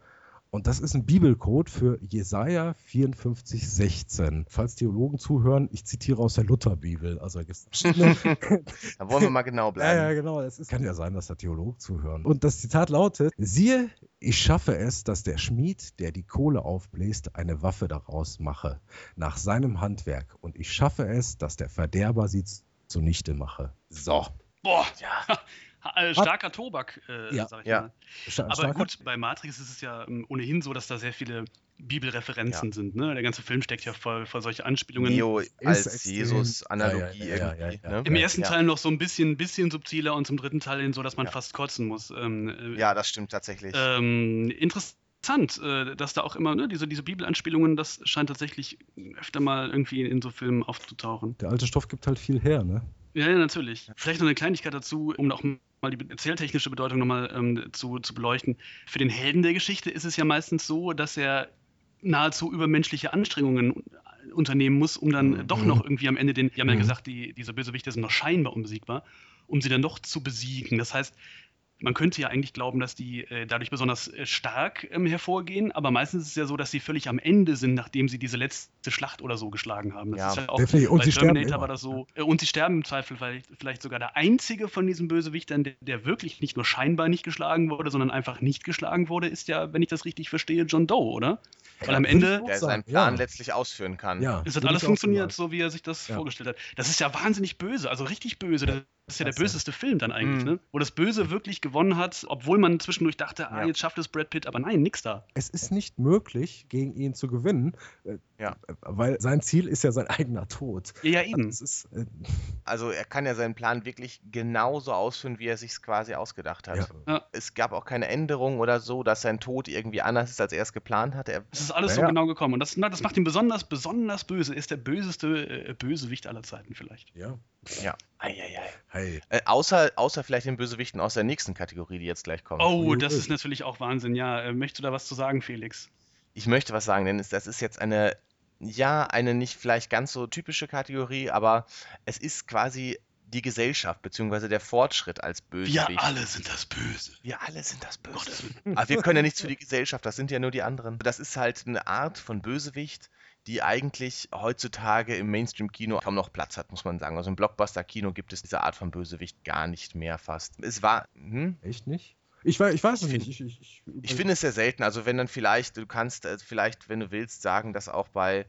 Und das ist ein Bibelcode für Jesaja 54, 16. Falls Theologen zuhören, ich zitiere aus der Lutherbibel. Also da wollen wir mal genau bleiben. Ja, ja, genau. Es ist, kann ja sein, dass da Theologen zuhören. Und das Zitat lautet: Siehe, ich schaffe es, dass der Schmied, der die Kohle aufbläst, eine Waffe daraus mache, nach seinem Handwerk. Und ich schaffe es, dass der Verderber sie zunichte mache. So. Boah, ja. Äh, starker Tobak, äh, ja. sag ich ja. mal. Star Aber gut, bei Matrix ist es ja ähm, ohnehin so, dass da sehr viele Bibelreferenzen ja. sind. Ne? Der ganze Film steckt ja voll, voll solche Anspielungen. Neo als Jesus-Analogie ja, irgendwie. Ne? Im ersten Teil noch so ein bisschen, bisschen subtiler und zum dritten Teil hin so, dass man fast kotzen muss. Ähm, äh, ja, das stimmt tatsächlich. Ähm, interessant äh, dass da auch immer ne, diese, diese Bibelanspielungen, das scheint tatsächlich öfter mal irgendwie in, in so Filmen aufzutauchen. Der alte Stoff gibt halt viel her, ne? Ja, ja, natürlich. Vielleicht noch eine Kleinigkeit dazu, um auch mal die erzähltechnische Bedeutung nochmal ähm, zu, zu beleuchten. Für den Helden der Geschichte ist es ja meistens so, dass er nahezu übermenschliche Anstrengungen unternehmen muss, um dann mhm. doch noch irgendwie am Ende den, die haben ja mhm. gesagt, die, diese Bösewichte sind noch scheinbar unbesiegbar, um sie dann doch zu besiegen. Das heißt, man könnte ja eigentlich glauben, dass die äh, dadurch besonders äh, stark ähm, hervorgehen, aber meistens ist es ja so, dass sie völlig am Ende sind, nachdem sie diese letzte Schlacht oder so geschlagen haben. Das ja, ist ja auch definitiv. Und bei sie Terminator war das so. Äh, und sie sterben im Zweifel vielleicht, vielleicht sogar der einzige von diesen Bösewichtern, der, der, wirklich nicht nur scheinbar nicht geschlagen wurde, sondern einfach nicht geschlagen wurde, ist ja, wenn ich das richtig verstehe, John Doe, oder? Weil ja, am Ende. Der seinen Plan ja. letztlich ausführen kann. Ja, es hat alles funktioniert, so wie er sich das vorgestellt hat. Das ist ja wahnsinnig böse, also richtig böse. Das ist ja der böseste Film dann eigentlich, mhm. ne? Wo das Böse wirklich gewonnen hat, obwohl man zwischendurch dachte, ah, jetzt schafft es Brad Pitt, aber nein, nix da. Es ist nicht möglich, gegen ihn zu gewinnen, äh, ja. weil sein Ziel ist ja sein eigener Tod. Ja, eben. Ist, äh also er kann ja seinen Plan wirklich genauso ausführen, wie er sich quasi ausgedacht hat. Ja. Es gab auch keine Änderung oder so, dass sein Tod irgendwie anders ist, als er es geplant hat. Es ist alles so genau gekommen und das, das macht ihn besonders, besonders böse. Er ist der böseste äh, Bösewicht aller Zeiten vielleicht. Ja. Ja. Eieiei. Hey. Äh, außer, außer vielleicht den Bösewichten aus der nächsten Kategorie, die jetzt gleich kommt. Oh, das ist natürlich auch Wahnsinn. Ja, äh, möchtest du da was zu sagen, Felix? Ich möchte was sagen, denn das ist jetzt eine, ja, eine nicht vielleicht ganz so typische Kategorie, aber es ist quasi die Gesellschaft bzw. der Fortschritt als Bösewicht. Wir alle sind das Böse. Wir alle sind das Böse. Aber wir können ja nichts für die Gesellschaft, das sind ja nur die anderen. Das ist halt eine Art von Bösewicht, die eigentlich heutzutage im Mainstream-Kino kaum noch Platz hat, muss man sagen. Also im Blockbuster-Kino gibt es diese Art von Bösewicht gar nicht mehr fast. Es war. Hm? Echt nicht? Ich, weiß, ich weiß es nicht. Ich, ich, ich, ich finde es sehr selten. Also wenn dann vielleicht, du kannst äh, vielleicht, wenn du willst, sagen, dass auch bei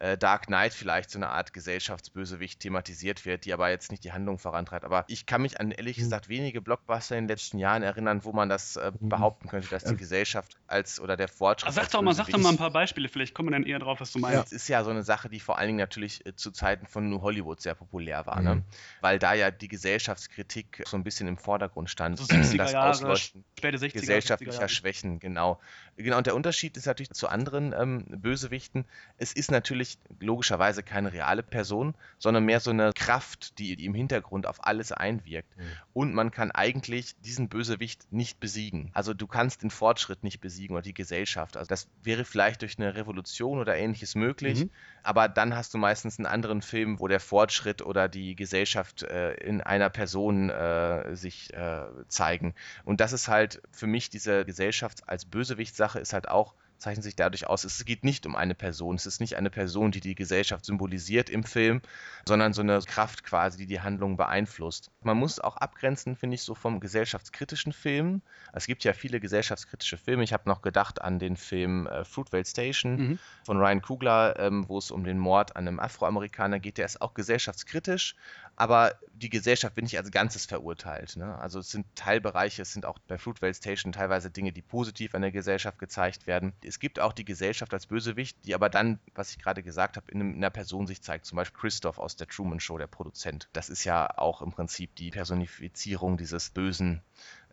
äh, Dark Knight vielleicht so eine Art Gesellschaftsbösewicht thematisiert wird, die aber jetzt nicht die Handlung vorantreibt. Aber ich kann mich an ehrlich hm. gesagt wenige Blockbuster in den letzten Jahren erinnern, wo man das äh, hm. behaupten könnte, dass die Gesellschaft als oder der Fortschritt. Sag doch mal, sag doch mal ein paar Beispiele, vielleicht kommen wir dann eher drauf, was du meinst. Ja. Das ist ja so eine Sache, die vor allen Dingen natürlich äh, zu Zeiten von New Hollywood sehr populär war, ne? mhm. ne? weil da ja die Gesellschaftskritik so ein bisschen im Vordergrund stand. Also 70er das Jahre, Ausleuchten späte 60er, gesellschaftlicher Schwächen, genau. Genau, und der Unterschied ist natürlich zu anderen ähm, Bösewichten, es ist natürlich dadurch logischerweise keine reale Person, sondern mehr so eine Kraft, die im Hintergrund auf alles einwirkt. Mhm. Und man kann eigentlich diesen Bösewicht nicht besiegen. Also du kannst den Fortschritt nicht besiegen oder die Gesellschaft. Also das wäre vielleicht durch eine Revolution oder ähnliches möglich, mhm. aber dann hast du meistens einen anderen Film, wo der Fortschritt oder die Gesellschaft äh, in einer Person äh, sich äh, zeigen. Und das ist halt für mich diese Gesellschaft als Bösewicht-Sache ist halt auch zeichnet sich dadurch aus, es geht nicht um eine Person. Es ist nicht eine Person, die die Gesellschaft symbolisiert im Film, sondern so eine Kraft quasi, die die Handlung beeinflusst. Man muss auch abgrenzen, finde ich, so vom gesellschaftskritischen Film. Es gibt ja viele gesellschaftskritische Filme. Ich habe noch gedacht an den Film äh, Fruitvale Station mhm. von Ryan Kugler, ähm, wo es um den Mord an einem Afroamerikaner geht. Der ist auch gesellschaftskritisch, aber die Gesellschaft wird nicht als Ganzes verurteilt. Ne? Also es sind Teilbereiche, es sind auch bei Fruitvale Station teilweise Dinge, die positiv an der Gesellschaft gezeigt werden. Es gibt auch die Gesellschaft als Bösewicht, die aber dann, was ich gerade gesagt habe, in, einer Person sich zeigt. Zum Beispiel Christoph aus der Truman Show, der Produzent. Das ist ja auch im Prinzip die Personifizierung dieses Bösen,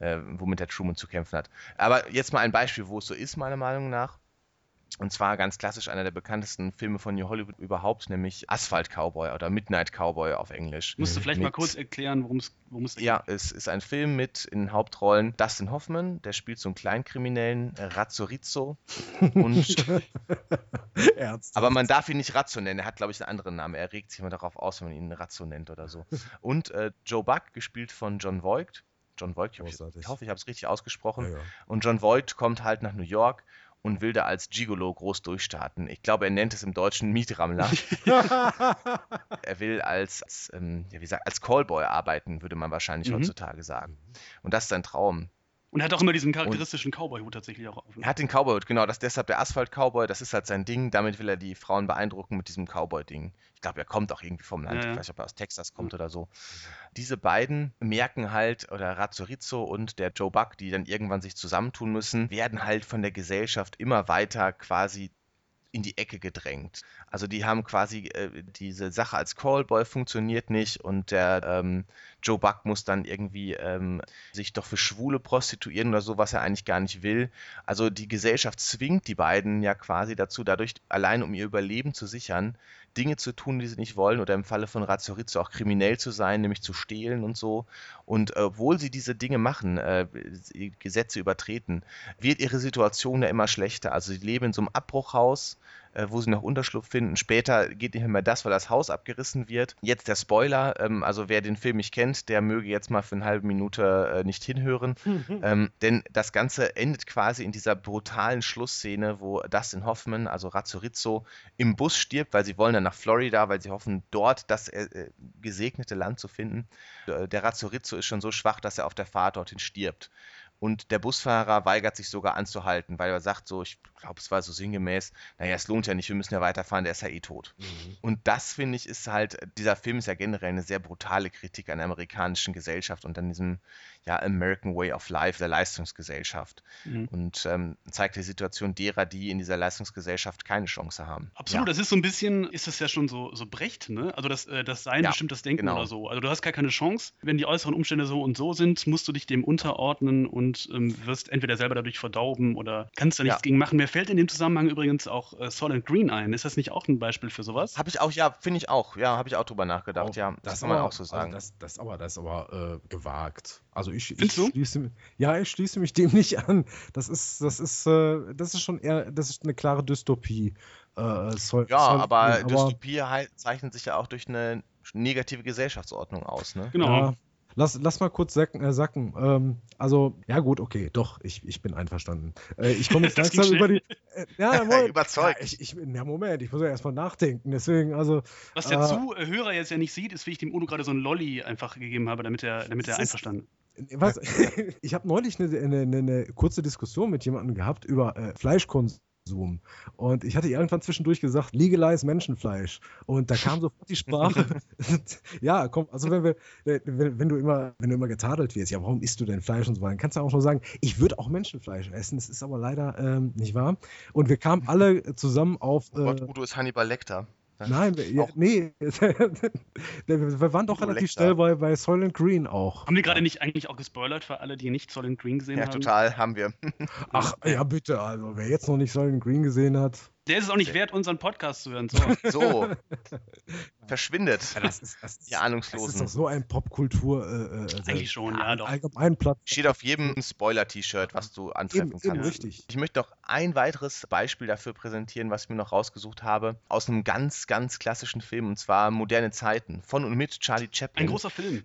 äh, womit der Truman zu kämpfen hat. Aber jetzt mal ein Beispiel, wo es so ist, meiner Meinung nach. Und zwar ganz klassisch einer der bekanntesten Filme von New Hollywood überhaupt, nämlich Asphalt Cowboy oder Midnight Cowboy auf Englisch. Musst du vielleicht mit, mal kurz erklären, worum es geht? Ja, es ist ein Film mit in Hauptrollen Dustin Hoffman, der spielt so einen Kleinkriminellen, äh, Razzorizzo. Und aber man darf ihn nicht Razzo nennen, er hat, glaube ich, einen anderen Namen. Er regt sich immer darauf aus, wenn man ihn Razzo nennt oder so. Und äh, Joe Buck, gespielt von John Voight. John Voight, ich, ich hoffe, ich habe es richtig ausgesprochen. Ja, ja. Und John Voight kommt halt nach New York und will da als Gigolo groß durchstarten. Ich glaube, er nennt es im Deutschen Mietrammler. er will als, als, ähm, ja, wie gesagt, als Callboy arbeiten, würde man wahrscheinlich mhm. heutzutage sagen. Und das ist sein Traum. Und er hat auch immer diesen charakteristischen Cowboy-Hut tatsächlich auch auf. Ne? Er hat den Cowboy-Hut, genau. Das, deshalb der Asphalt-Cowboy, das ist halt sein Ding. Damit will er die Frauen beeindrucken mit diesem Cowboy-Ding. Ich glaube, er kommt auch irgendwie vom Land. Ja, ja. Vielleicht, ob er aus Texas kommt oder so. Diese beiden merken halt, oder Razzorizzo und der Joe Buck, die dann irgendwann sich zusammentun müssen, werden halt von der Gesellschaft immer weiter quasi in die Ecke gedrängt. Also die haben quasi äh, diese Sache als Callboy funktioniert nicht und der ähm, Joe Buck muss dann irgendwie ähm, sich doch für Schwule prostituieren oder so, was er eigentlich gar nicht will. Also die Gesellschaft zwingt die beiden ja quasi dazu, dadurch allein um ihr Überleben zu sichern, Dinge zu tun, die sie nicht wollen oder im Falle von Razzorizzo auch kriminell zu sein, nämlich zu stehlen und so. Und äh, obwohl sie diese Dinge machen, äh, Gesetze übertreten, wird ihre Situation ja immer schlechter. Also sie leben in so einem Abbruchhaus, äh, wo sie noch Unterschlupf finden. Später geht nicht mehr das, weil das Haus abgerissen wird. Jetzt der Spoiler, ähm, also wer den Film nicht kennt, der möge jetzt mal für eine halbe Minute äh, nicht hinhören. Mhm. Ähm, denn das Ganze endet quasi in dieser brutalen Schlussszene, wo Dustin Hoffman, also Razzorizzo, im Bus stirbt, weil sie wollen dann nach Florida, weil sie hoffen, dort das äh, gesegnete Land zu finden. Äh, der Razzorizzo ist schon so schwach, dass er auf der Fahrt dorthin stirbt. Und der Busfahrer weigert sich sogar anzuhalten, weil er sagt so, ich glaube, es war so sinngemäß, naja, es lohnt ja nicht, wir müssen ja weiterfahren, der ist ja eh tot. Mhm. Und das, finde ich, ist halt, dieser Film ist ja generell eine sehr brutale Kritik an der amerikanischen Gesellschaft und an diesem, ja, American Way of Life, der Leistungsgesellschaft. Mhm. Und ähm, zeigt die Situation derer, die in dieser Leistungsgesellschaft keine Chance haben. Absolut, ja. das ist so ein bisschen, ist das ja schon so, so Brecht, ne? Also das, äh, das Sein ja, bestimmt das Denken genau. oder so. Also du hast gar keine Chance. Wenn die äußeren Umstände so und so sind, musst du dich dem unterordnen und ähm, wirst entweder selber dadurch verdauben oder kannst da nichts ja. gegen machen. Mir fällt in dem Zusammenhang übrigens auch äh, Solid Green ein. Ist das nicht auch ein Beispiel für sowas? Habe ich auch, ja, finde ich auch. Ja, habe ich auch drüber nachgedacht. Auch, ja, das, das kann man auch so also sagen. Also das, das, aber, das ist aber äh, gewagt. Also ich, ich schließe, ja, ich schließe mich dem nicht an. Das ist, das ist, äh, das ist schon eher, das ist eine klare Dystopie. Äh, soll, ja, soll, aber, aber Dystopie halt, zeichnet sich ja auch durch eine negative Gesellschaftsordnung aus. Ne? Genau. Ja, lass, lass mal kurz sacken. Äh, sacken. Ähm, also, ja gut, okay, doch, ich, ich bin einverstanden. Äh, ich komme jetzt langsam über die. Äh, ja, Moment, Überzeugt. Ja, ich, ich, ja, Moment, ich muss ja erstmal nachdenken. Deswegen, also. Was der äh, Zuhörer jetzt ja nicht sieht, ist, wie ich dem Udo gerade so ein Lolli einfach gegeben habe, damit er, damit er einverstanden ist. Was, ich habe neulich eine, eine, eine, kurze Diskussion mit jemandem gehabt über äh, Fleischkonsum. Und ich hatte irgendwann zwischendurch gesagt, legalize Menschenfleisch. Und da kam sofort die Sprache. ja, komm, also wenn wir, wenn, wenn, du immer, wenn du immer getadelt wirst, ja, warum isst du denn Fleisch und so weiter, kannst du auch nur sagen, ich würde auch Menschenfleisch essen, das ist aber leider ähm, nicht wahr. Und wir kamen alle zusammen auf. Äh, oh Gott, Udo ist Hannibal Lecter. Nein, ja, nee. wir waren doch relativ schnell bei, bei Soylent Green auch. Haben wir gerade nicht eigentlich auch gespoilert für alle, die nicht Soylent Green gesehen ja, haben? Ja, total, haben wir. Ach, ja, bitte. Also, wer jetzt noch nicht Soylent Green gesehen hat. Der ist es auch nicht wert, unseren Podcast zu hören. So. so. Verschwindet. Ja, das ist, das ist, die Ahnungslosen. Das ist doch so ein Popkultur. Äh, äh, Eigentlich schon, ja, doch. Allgemein Platz. Steht auf jedem Spoiler-T-Shirt, was du antreffen eben, kannst. Eben richtig. Ich möchte noch ein weiteres Beispiel dafür präsentieren, was ich mir noch rausgesucht habe, aus einem ganz, ganz klassischen Film, und zwar Moderne Zeiten, von und mit Charlie Chaplin. Ein großer Film.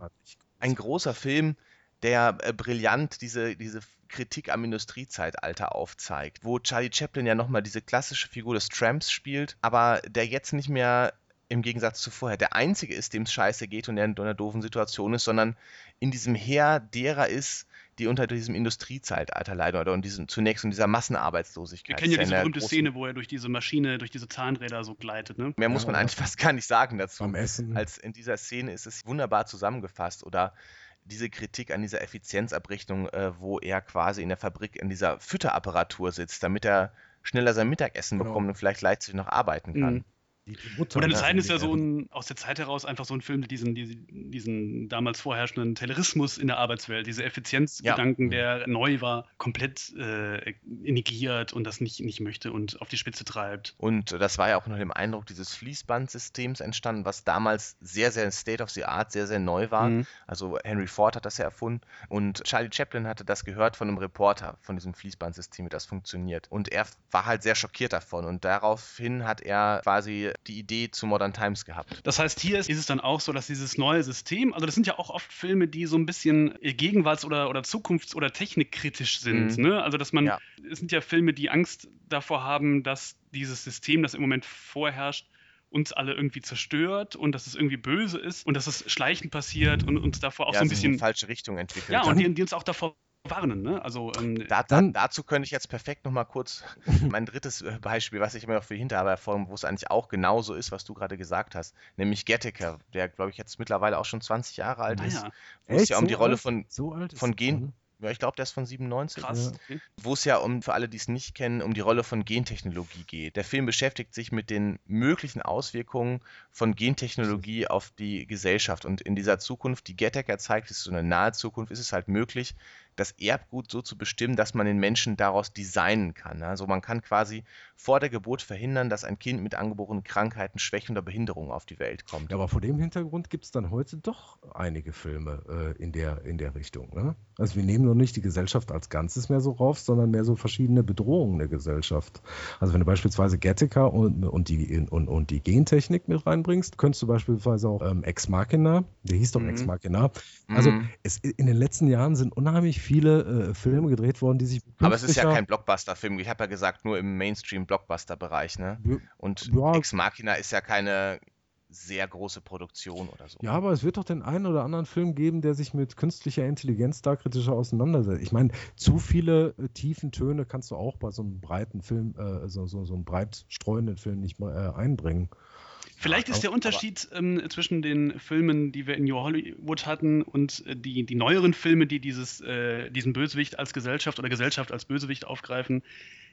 Ein großer Film, der äh, brillant diese, diese Kritik am Industriezeitalter aufzeigt, wo Charlie Chaplin ja nochmal diese klassische Figur des Tramps spielt, aber der jetzt nicht mehr im Gegensatz zu vorher der Einzige ist, dem es scheiße geht und der in einer doofen Situation ist, sondern in diesem Heer derer ist, die unter diesem Industriezeitalter leiden oder und diesen, zunächst in dieser Massenarbeitslosigkeit. Wir kennen ja diese berühmte Szene, wo er durch diese Maschine, durch diese Zahnräder so gleitet. Ne? Mehr muss man eigentlich fast gar nicht sagen dazu. Beim Essen. Als in dieser Szene ist es wunderbar zusammengefasst. Oder diese Kritik an dieser Effizienzabrichtung, äh, wo er quasi in der Fabrik in dieser Fütterapparatur sitzt, damit er schneller sein Mittagessen genau. bekommt und vielleicht leichtsinnig noch arbeiten kann. Mhm. Die, die Mutter, Oder Zeiten ist ja so ein, aus der Zeit heraus einfach so ein Film, diesen, diesen, diesen damals vorherrschenden Terrorismus in der Arbeitswelt, diese Effizienzgedanken, ja. der neu war, komplett äh, negiert und das nicht, nicht möchte und auf die Spitze treibt. Und das war ja auch unter dem Eindruck dieses Fließbandsystems entstanden, was damals sehr, sehr State of the Art, sehr, sehr neu war. Mhm. Also Henry Ford hat das ja erfunden und Charlie Chaplin hatte das gehört von einem Reporter von diesem Fließbandsystem, wie das funktioniert. Und er war halt sehr schockiert davon und daraufhin hat er quasi die Idee zu Modern Times gehabt. Das heißt, hier ist, ist es dann auch so, dass dieses neue System, also das sind ja auch oft Filme, die so ein bisschen Gegenwarts- oder, oder Zukunfts- oder Technikkritisch sind. Mhm. Ne? Also, dass man, ja. es sind ja Filme, die Angst davor haben, dass dieses System, das im Moment vorherrscht, uns alle irgendwie zerstört und dass es irgendwie böse ist und dass es schleichend passiert und uns davor auch ja, so ein bisschen in die falsche Richtung entwickelt. Ja, und die, die uns auch davor warnen. Ne? Also, ähm, da, dann, dazu könnte ich jetzt perfekt nochmal kurz mein drittes äh, Beispiel, was ich immer noch für Hinterarbeit hervorhebe, wo es eigentlich auch genauso ist, was du gerade gesagt hast, nämlich Gattaker, der, glaube ich, jetzt mittlerweile auch schon 20 Jahre alt naja. ist, wo es ja um so die Rolle von, so von Gen, ja, ich glaube, der ist von 97. Krass. Okay. Wo es ja um, für alle, die es nicht kennen, um die Rolle von Gentechnologie geht. Der Film beschäftigt sich mit den möglichen Auswirkungen von Gentechnologie auf die Gesellschaft. Und in dieser Zukunft, die Gattaker zeigt, ist so eine nahe Zukunft, ist es halt möglich, das Erbgut so zu bestimmen, dass man den Menschen daraus designen kann. Also man kann quasi vor der Geburt verhindern, dass ein Kind mit angeborenen Krankheiten, Schwächen oder Behinderungen auf die Welt kommt. Ja, aber vor dem Hintergrund gibt es dann heute doch einige Filme äh, in, der, in der Richtung. Ne? Also wir nehmen noch nicht die Gesellschaft als Ganzes mehr so rauf, sondern mehr so verschiedene Bedrohungen der Gesellschaft. Also wenn du beispielsweise Gattaca und, und, die, und, und die Gentechnik mit reinbringst, könntest du beispielsweise auch ähm, Ex Machina, der hieß doch mhm. Ex Machina. Also mhm. es, in den letzten Jahren sind unheimlich viele äh, Filme gedreht worden, die sich. Aber es ist ja kein Blockbuster-Film. Ich habe ja gesagt, nur im Mainstream-Blockbuster-Bereich. Ne? Und ja. Ex Machina ist ja keine sehr große Produktion oder so. Ja, aber es wird doch den einen oder anderen Film geben, der sich mit künstlicher Intelligenz da kritischer auseinandersetzt. Ich meine, zu viele äh, tiefen Töne kannst du auch bei so einem breiten Film, äh, so, so, so einem breit streuenden Film nicht mal äh, einbringen. Vielleicht ist der Unterschied ähm, zwischen den Filmen, die wir in New Hollywood hatten, und äh, die, die neueren Filme, die dieses, äh, diesen Bösewicht als Gesellschaft oder Gesellschaft als Bösewicht aufgreifen,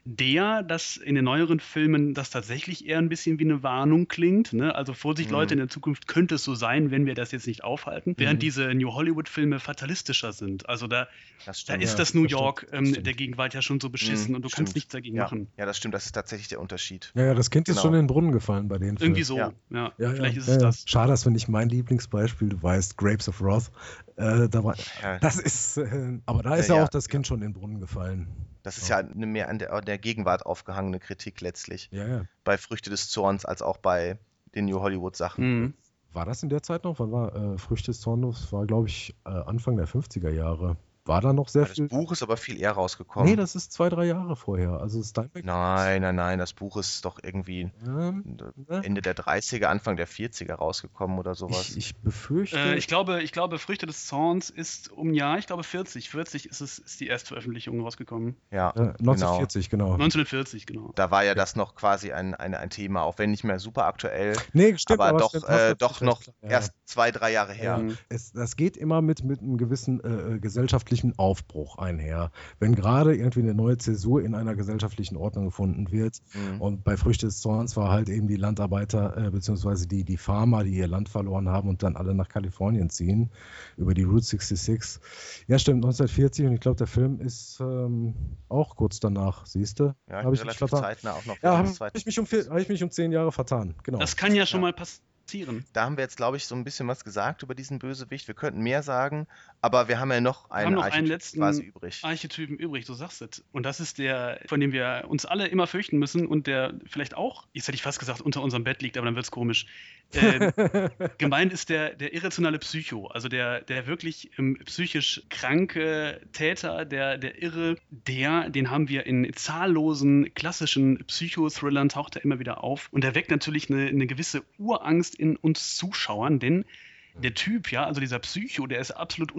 der, dass in den neueren Filmen das tatsächlich eher ein bisschen wie eine Warnung klingt. Ne? Also Vorsicht, mhm. Leute, in der Zukunft könnte es so sein, wenn wir das jetzt nicht aufhalten. Mhm. Während diese New Hollywood-Filme fatalistischer sind. Also da, stimmt, da ist ja, das New York ähm, der Gegenwart ja schon so beschissen mhm, und du stimmt. kannst nichts dagegen ja. machen. Ja, das stimmt, das ist tatsächlich der Unterschied. Ja, ja das Kind genau. ist schon in den Brunnen gefallen bei den Filmen. Irgendwie so, ja. ja. vielleicht ist es das. Schade, dass wir nicht mein Lieblingsbeispiel, du weißt, Grapes of Wrath, äh, da war, das ist, äh, aber da ist ja, auch das Kind schon in den Brunnen gefallen. Das ist ja eine mehr an der, an der Gegenwart aufgehangene Kritik letztlich. Ja, ja. Bei Früchte des Zorns als auch bei den New Hollywood-Sachen. Mhm. War das in der Zeit noch? Wann war äh, Früchte des Zorns? War, glaube ich, äh, Anfang der 50er Jahre. War da noch sehr das viel. Das Buch ist aber viel eher rausgekommen. Nee, das ist zwei, drei Jahre vorher. Also Steinbeck. Nein, nein, nein. Das Buch ist doch irgendwie ähm, Ende der 30er, Anfang der 40er rausgekommen oder sowas. Ich, ich befürchte. Äh, ich, glaube, ich glaube, Früchte des Zorns ist um ja, ich glaube 40. 40 ist es ist die Erstveröffentlichung rausgekommen. Ja. Äh, 1940, genau. genau. 1940, genau. Da war ja das noch quasi ein, ein, ein Thema, auch wenn nicht mehr super aktuell. Nee, stimmt, aber, aber doch, äh, doch noch ja. erst zwei, drei Jahre her. Es, das geht immer mit, mit einem gewissen äh, gesellschaftlichen gesellschaftlichen Aufbruch einher. Wenn gerade irgendwie eine neue Zäsur in einer gesellschaftlichen Ordnung gefunden wird mhm. und bei Früchte des Zorns war halt eben die Landarbeiter äh, bzw. Die, die Farmer, die ihr Land verloren haben und dann alle nach Kalifornien ziehen über die Route 66. Ja, stimmt, 1940 und ich glaube, der Film ist ähm, auch kurz danach, siehst du? Ja, habe ich relativ mich zeitnah auch noch. Ja, habe ich, mich um hab ich mich um zehn Jahre vertan, genau. Das kann ja schon ja. mal passieren passieren. Da haben wir jetzt, glaube ich, so ein bisschen was gesagt über diesen Bösewicht. Wir könnten mehr sagen, aber wir haben ja noch einen, noch einen letzten quasi übrig. Archetypen übrig, du sagst es. Und das ist der, von dem wir uns alle immer fürchten müssen und der vielleicht auch, jetzt hätte ich fast gesagt, unter unserem Bett liegt, aber dann wird es komisch. Äh, gemeint ist der, der irrationale Psycho, also der, der wirklich ähm, psychisch kranke Täter, der, der Irre, der, den haben wir in zahllosen klassischen Psychothrillern, taucht er immer wieder auf. Und der weckt natürlich eine, eine gewisse Urangst in uns Zuschauern, denn der Typ, ja, also dieser Psycho, der ist absolut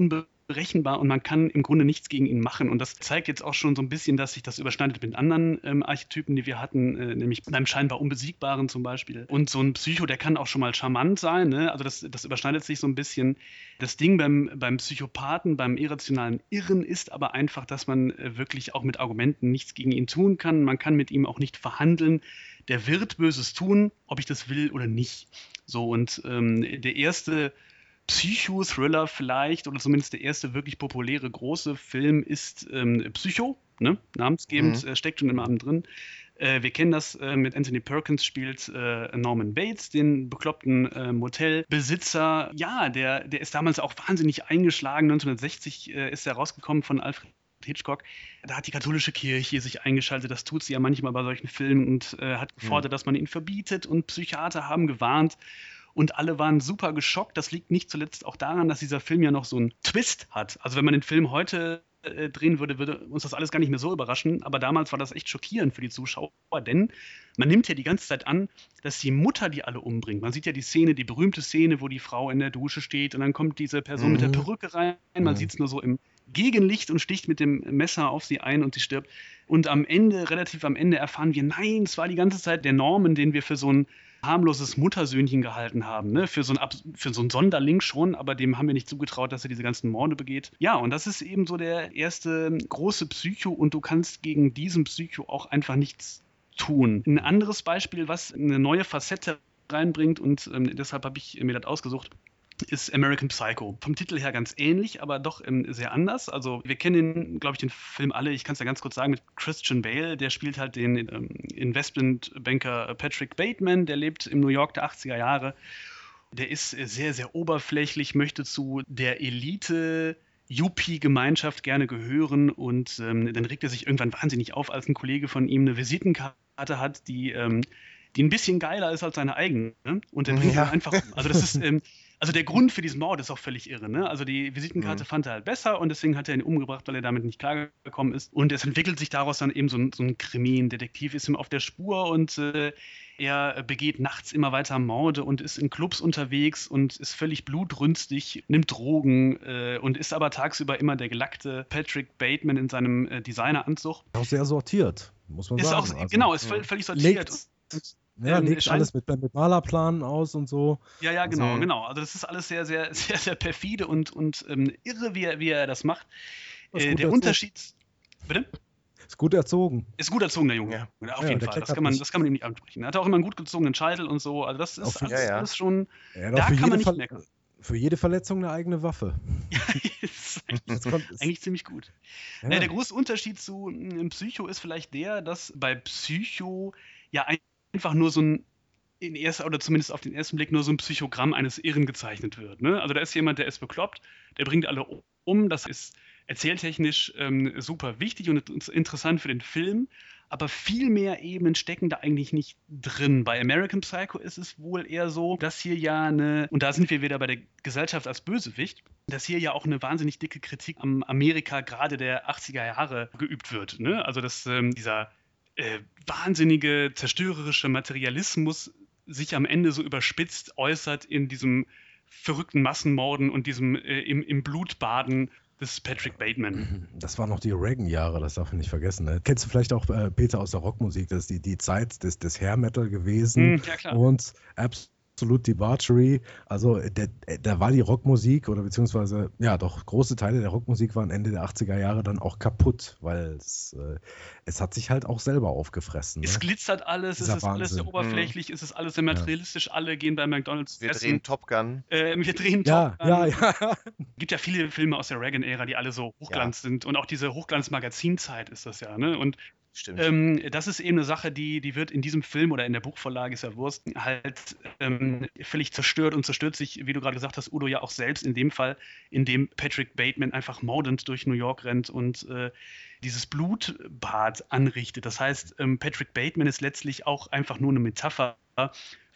unberechenbar und man kann im Grunde nichts gegen ihn machen. Und das zeigt jetzt auch schon so ein bisschen, dass sich das überschneidet mit anderen ähm, Archetypen, die wir hatten, äh, nämlich beim scheinbar Unbesiegbaren zum Beispiel. Und so ein Psycho, der kann auch schon mal charmant sein, ne? also das, das überschneidet sich so ein bisschen. Das Ding beim, beim Psychopathen, beim irrationalen Irren ist aber einfach, dass man äh, wirklich auch mit Argumenten nichts gegen ihn tun kann. Man kann mit ihm auch nicht verhandeln der wird Böses tun, ob ich das will oder nicht. So, und ähm, der erste Psycho-Thriller vielleicht, oder zumindest der erste wirklich populäre große Film ist ähm, Psycho, ne? namensgebend, mhm. äh, steckt schon im Namen drin. Äh, wir kennen das äh, mit Anthony Perkins, spielt äh, Norman Bates, den bekloppten äh, Motelbesitzer. Ja, der, der ist damals auch wahnsinnig eingeschlagen. 1960 äh, ist er rausgekommen von Alfred Hitchcock, da hat die katholische Kirche sich eingeschaltet, das tut sie ja manchmal bei solchen Filmen und äh, hat gefordert, mhm. dass man ihn verbietet und Psychiater haben gewarnt und alle waren super geschockt. Das liegt nicht zuletzt auch daran, dass dieser Film ja noch so einen Twist hat. Also wenn man den Film heute äh, drehen würde, würde uns das alles gar nicht mehr so überraschen, aber damals war das echt schockierend für die Zuschauer, denn man nimmt ja die ganze Zeit an, dass die Mutter die alle umbringt. Man sieht ja die Szene, die berühmte Szene, wo die Frau in der Dusche steht und dann kommt diese Person mhm. mit der mhm. Perücke rein, man mhm. sieht es nur so im Gegenlicht und sticht mit dem Messer auf sie ein und sie stirbt. Und am Ende, relativ am Ende, erfahren wir, nein, es war die ganze Zeit der Norman, den wir für so ein harmloses Muttersöhnchen gehalten haben, ne? für, so ein, für so ein Sonderling schon, aber dem haben wir nicht zugetraut, dass er diese ganzen Morde begeht. Ja, und das ist eben so der erste große Psycho und du kannst gegen diesen Psycho auch einfach nichts tun. Ein anderes Beispiel, was eine neue Facette reinbringt und ähm, deshalb habe ich mir das ausgesucht, ist American Psycho. Vom Titel her ganz ähnlich, aber doch ähm, sehr anders. Also wir kennen, glaube ich, den Film alle. Ich kann es ja ganz kurz sagen mit Christian Bale. Der spielt halt den ähm, Investmentbanker Patrick Bateman. Der lebt im New York der 80er Jahre. Der ist sehr, sehr oberflächlich, möchte zu der Elite Yuppie-Gemeinschaft gerne gehören und ähm, dann regt er sich irgendwann wahnsinnig auf, als ein Kollege von ihm eine Visitenkarte hat, die, ähm, die ein bisschen geiler ist als seine eigene. Ne? Und der bringt ja. einfach, also das ist, ähm, also der Grund für diesen Mord ist auch völlig irre. Ne? Also die Visitenkarte mhm. fand er halt besser und deswegen hat er ihn umgebracht, weil er damit nicht klargekommen ist. Und es entwickelt sich daraus dann eben so ein, so ein Krimi. Ein Detektiv ist ihm auf der Spur und äh, er begeht nachts immer weiter Morde und ist in Clubs unterwegs und ist völlig blutrünstig, nimmt Drogen äh, und ist aber tagsüber immer der gelackte Patrick Bateman in seinem äh, Designeranzug. Auch sehr sortiert, muss man ist sagen. Auch, also, genau, ist völlig sortiert. Legt ja, ähm, legt alles mit, mit Malerplanen aus und so. Ja, ja, genau, also, genau. Also das ist alles sehr, sehr, sehr, sehr perfide und, und ähm, irre, wie er, wie er das macht. Äh, der. Unterschied. Bitte? Ist gut erzogen. Ist gut erzogen, der Junge. Ja. Auf ja, jeden Fall. Das kann, man, das kann man ihm nicht ansprechen. Er hat auch immer einen gut gezogenen Scheitel und so. Also das ist alles, ja, alles, schon. da kann man nicht meckern. Für jede Verletzung eine eigene Waffe. ja, ist eigentlich, kommt, eigentlich ziemlich gut. Ja. der große Unterschied zu einem Psycho ist vielleicht der, dass bei Psycho ja ein einfach nur so ein in erster oder zumindest auf den ersten Blick nur so ein Psychogramm eines Irren gezeichnet wird. Ne? Also da ist jemand, der ist bekloppt, der bringt alle um. Das ist erzähltechnisch ähm, super wichtig und interessant für den Film. Aber viel mehr Ebenen stecken da eigentlich nicht drin. Bei American Psycho ist es wohl eher so, dass hier ja eine, und da sind wir wieder bei der Gesellschaft als Bösewicht, dass hier ja auch eine wahnsinnig dicke Kritik am Amerika gerade der 80er Jahre geübt wird. Ne? Also dass ähm, dieser äh, wahnsinnige zerstörerische Materialismus sich am Ende so überspitzt äußert in diesem verrückten Massenmorden und diesem äh, im, im Blutbaden des Patrick Bateman. Das waren noch die Reagan-Jahre, das darf man nicht vergessen. Ne? Kennst du vielleicht auch äh, Peter aus der Rockmusik? Das ist die, die Zeit des, des Hair Metal gewesen. Mm, ja, klar. Und Abs absolut Debauchery. Also da war die Rockmusik oder beziehungsweise, ja doch, große Teile der Rockmusik waren Ende der 80er Jahre dann auch kaputt, weil es, äh, es hat sich halt auch selber aufgefressen. Es ne? glitzert alles, Dieser es ist Wahnsinn. alles sehr oberflächlich, mhm. es ist alles sehr materialistisch, ja. alle gehen bei McDonalds Wir essen. drehen Top Gun. Äh, wir drehen ja, Top Gun. Ja, ja. Es gibt ja viele Filme aus der Reagan-Ära, die alle so Hochglanz ja. sind und auch diese Hochglanz-Magazinzeit ist das ja, ne? Und Stimmt. Ähm, das ist eben eine Sache, die, die wird in diesem Film oder in der Buchvorlage, ist ja Wurst, halt ähm, völlig zerstört und zerstört sich, wie du gerade gesagt hast, Udo ja auch selbst in dem Fall, in dem Patrick Bateman einfach mordend durch New York rennt und äh, dieses Blutbad anrichtet. Das heißt, ähm, Patrick Bateman ist letztlich auch einfach nur eine Metapher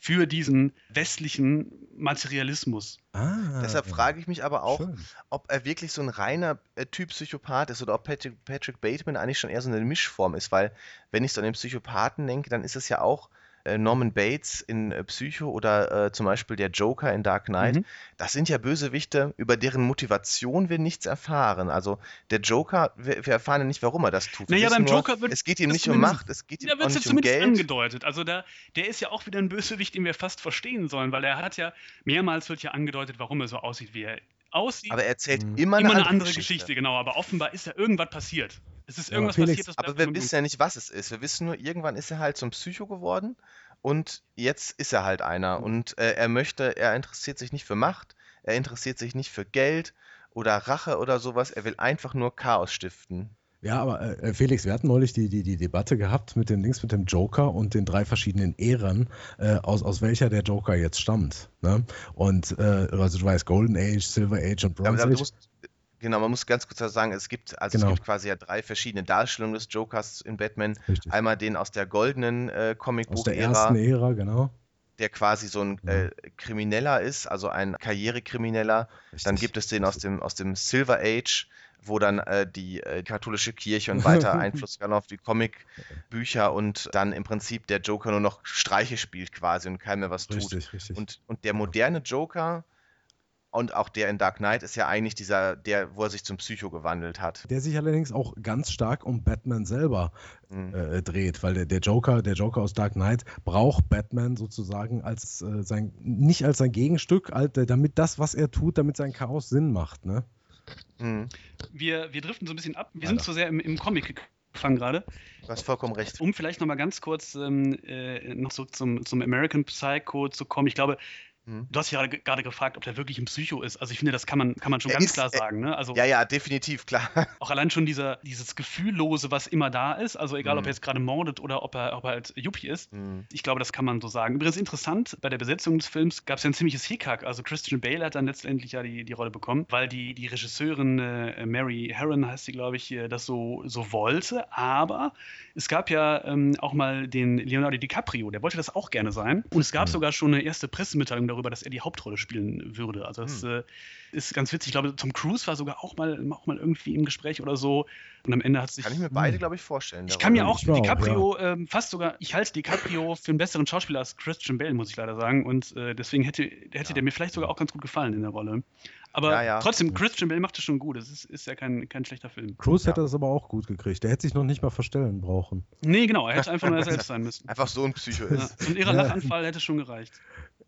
für diesen westlichen Materialismus. Ah, Deshalb frage ich mich aber auch, schön. ob er wirklich so ein reiner äh, Typ Psychopath ist oder ob Patrick, Patrick Bateman eigentlich schon eher so eine Mischform ist, weil wenn ich so an den Psychopathen denke, dann ist es ja auch äh, Norman Bates in äh, Psycho oder äh, zum Beispiel der Joker in Dark Knight, mhm. das sind ja Bösewichte, über deren Motivation wir nichts erfahren. Also der Joker, wir, wir erfahren ja nicht, warum er das tut. naja, beim nur, Joker wird es geht ihm nicht um Macht, es geht ihm auch nicht um Geld. angedeutet. Also da, der ist ja auch wieder ein Bösewicht, den wir fast verstehen sollen, weil er hat ja, mehrmals wird ja angedeutet, warum er so aussieht, wie er aussieht. Aber er erzählt mhm. immer, immer, eine, andere, andere Geschichte. Geschichte. Genau, aber offenbar ist ja irgendwas passiert. Es ist irgendwas ja, passiert, das Aber wir wissen ja nicht, was es ist. Wir wissen nur, irgendwann ist er halt zum Psycho geworden und jetzt ist er halt einer. Mhm. Und äh, er möchte, er interessiert sich nicht für Macht, er interessiert sich nicht für Geld oder Rache oder sowas. Er will einfach nur Chaos stiften. Ja, aber äh, Felix, wir hatten neulich die, die, die Debatte gehabt mit dem Links mit dem Joker und den drei verschiedenen Ehren, äh, aus, aus welcher der Joker jetzt stammt. Ne? Und äh, also du weißt, Golden Age, Silver Age und Bronze ja, Age. Musst, Genau, man muss ganz kurz sagen, es gibt, also genau. es gibt quasi ja drei verschiedene Darstellungen des Jokers in Batman. Richtig. Einmal den aus der goldenen äh, Comicbuch-Ära. Aus der ersten Ära, genau. Der quasi so ein äh, Krimineller ist, also ein Karrierekrimineller. Richtig. Dann gibt es den aus dem, aus dem Silver Age, wo dann äh, die äh, katholische Kirche und weiter Einfluss kann auf die Comicbücher und dann im Prinzip der Joker nur noch Streiche spielt quasi und keinem mehr was tut. Richtig, richtig. Und, und der moderne Joker und auch der in Dark Knight ist ja eigentlich dieser, der, wo er sich zum Psycho gewandelt hat. Der sich allerdings auch ganz stark um Batman selber mhm. äh, dreht, weil der, der, Joker, der Joker aus Dark Knight braucht Batman sozusagen als äh, sein, nicht als sein Gegenstück, äh, damit das, was er tut, damit sein Chaos Sinn macht, ne? Mhm. Wir, wir driften so ein bisschen ab. Wir Alter. sind zu sehr im, im Comic gefangen gerade. Du hast vollkommen recht. Um vielleicht nochmal ganz kurz ähm, äh, noch so zum, zum American Psycho zu kommen. Ich glaube. Du hast ja gerade gefragt, ob der wirklich ein Psycho ist. Also ich finde, das kann man, kann man schon er ganz ist, klar sagen. Ne? Also ja, ja, definitiv, klar. Auch allein schon dieser, dieses Gefühllose, was immer da ist. Also egal, mhm. ob er jetzt gerade mordet oder ob er, ob er halt Yuppie ist. Mhm. Ich glaube, das kann man so sagen. Übrigens interessant, bei der Besetzung des Films gab es ja ein ziemliches Hickhack. Also Christian Bale hat dann letztendlich ja die, die Rolle bekommen, weil die, die Regisseurin äh, Mary Herron heißt sie, glaube ich, das so, so wollte. Aber es gab ja ähm, auch mal den Leonardo DiCaprio, der wollte das auch gerne sein. Und es gab mhm. sogar schon eine erste Pressemitteilung darüber, dass er die Hauptrolle spielen würde. Also das hm. äh, ist ganz witzig. Ich glaube, Tom Cruise war sogar auch mal, auch mal irgendwie im Gespräch oder so. Und am Ende hat sich. Kann ich mir beide, glaube ich, vorstellen. Ich kann mir auch DiCaprio ja. ähm, fast sogar, ich halte DiCaprio für einen besseren Schauspieler als Christian Bale, muss ich leider sagen. Und äh, deswegen hätte, hätte ja. der mir vielleicht sogar auch ganz gut gefallen in der Rolle. Aber ja, ja. trotzdem, Christian Bale macht das schon gut. Es ist, ist, ja kein, kein schlechter Film. Cruise hätte das aber auch gut gekriegt. Der hätte sich noch nicht mal verstellen brauchen. Nee, genau. Er hätte einfach nur er selbst sein müssen. Einfach so ein Psycho ist. Ja. Und ihrer Lachanfall hätte schon gereicht.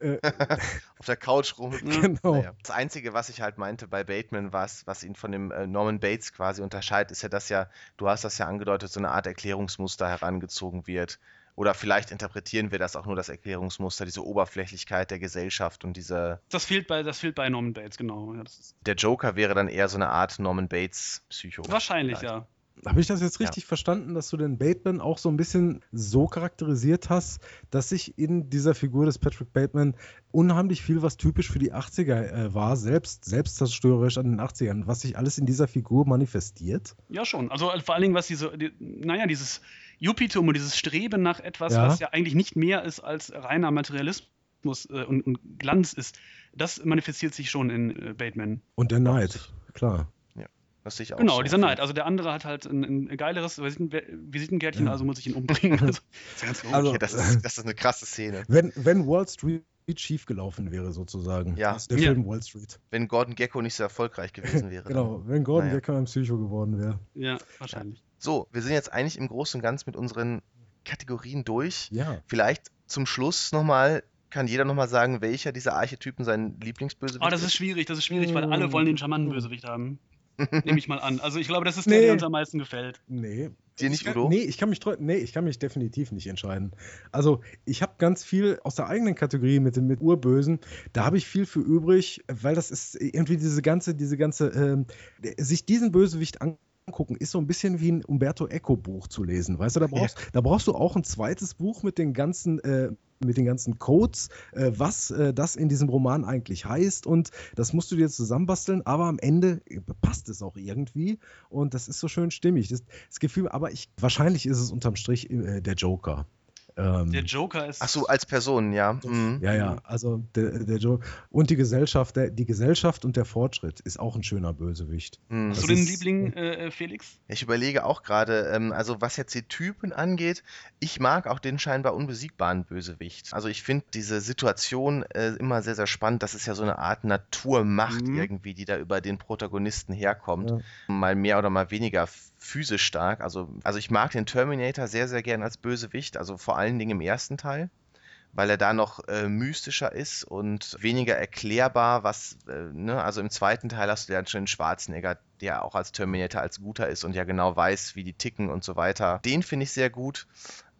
Äh, auf der Couch rum. Genau. Naja. Das Einzige, was ich halt meinte bei Bateman, was, was ihn von dem äh, Norman Bates quasi unterscheidet, ist ja, dass ja, du hast das ja angedeutet, so eine Art Erklärungsmuster herangezogen wird. Oder vielleicht interpretieren wir das auch nur das Erklärungsmuster, diese Oberflächlichkeit der Gesellschaft und diese. Das fehlt bei, das fehlt bei Norman Bates, genau. Ja, der Joker wäre dann eher so eine Art Norman Bates-Psycho. Wahrscheinlich, vielleicht. ja. Habe ich das jetzt richtig ja. verstanden, dass du den Bateman auch so ein bisschen so charakterisiert hast, dass sich in dieser Figur des Patrick Bateman unheimlich viel, was typisch für die 80er äh, war, selbst selbstzerstörerisch an den 80ern, was sich alles in dieser Figur manifestiert? Ja, schon. Also vor allen Dingen, was diese, die, naja, dieses Jupitum und dieses Streben nach etwas, ja. was ja eigentlich nicht mehr ist als reiner Materialismus äh, und, und, Glanz ist, das manifestiert sich schon in äh, Bateman. Und der Neid, klar. Was ich auch genau, dieser Neid. Also der andere hat halt ein, ein geileres Visitenkärtchen, ja. also muss ich ihn umbringen. Also, also okay, das, ist, das ist eine krasse Szene. Wenn, wenn Wall Street schiefgelaufen wäre, sozusagen. Ja. der ja. Film Wall Street. Wenn Gordon Gecko nicht so erfolgreich gewesen wäre. genau, wenn Gordon naja. Gecko ein Psycho geworden wäre. Ja, wahrscheinlich. So, wir sind jetzt eigentlich im Großen und Ganzen mit unseren Kategorien durch. Ja. Vielleicht zum Schluss nochmal kann jeder nochmal sagen, welcher dieser Archetypen sein Lieblingsbösewicht ist? Oh, das ist schwierig, das ist schwierig, weil alle wollen den charmanten Bösewicht haben. Nehme ich mal an. Also ich glaube, das ist der, der uns am meisten gefällt. Nee. Dir nicht, Udo? Nee, ich kann mich nee, ich kann mich definitiv nicht entscheiden. Also, ich habe ganz viel aus der eigenen Kategorie mit dem mit Urbösen, da habe ich viel für übrig, weil das ist irgendwie diese ganze, diese ganze, äh, sich diesen Bösewicht an angucken, ist so ein bisschen wie ein Umberto Eco Buch zu lesen. Weißt du, da brauchst, ja. da brauchst du auch ein zweites Buch mit den ganzen, äh, mit den ganzen Codes, äh, was äh, das in diesem Roman eigentlich heißt und das musst du dir zusammenbasteln, aber am Ende passt es auch irgendwie und das ist so schön stimmig. Das, das Gefühl, aber ich, wahrscheinlich ist es unterm Strich äh, der Joker. Ähm, der Joker ist. Ach so, als Person, ja. Mhm. Ja, ja. Also der, der Joker. Und die Gesellschaft, der, die Gesellschaft und der Fortschritt ist auch ein schöner Bösewicht. Mhm. Hast du den Liebling, äh, Felix? Ich überlege auch gerade, ähm, also was jetzt die Typen angeht, ich mag auch den scheinbar unbesiegbaren Bösewicht. Also ich finde diese Situation äh, immer sehr, sehr spannend. Das ist ja so eine Art Naturmacht mhm. irgendwie, die da über den Protagonisten herkommt. Ja. Mal mehr oder mal weniger physisch stark. Also, also ich mag den Terminator sehr, sehr gern als Bösewicht, also vor allen Dingen im ersten Teil, weil er da noch äh, mystischer ist und weniger erklärbar, was, äh, ne, also im zweiten Teil hast du ja schon den Schwarzenegger, der auch als Terminator als guter ist und ja genau weiß, wie die ticken und so weiter. Den finde ich sehr gut.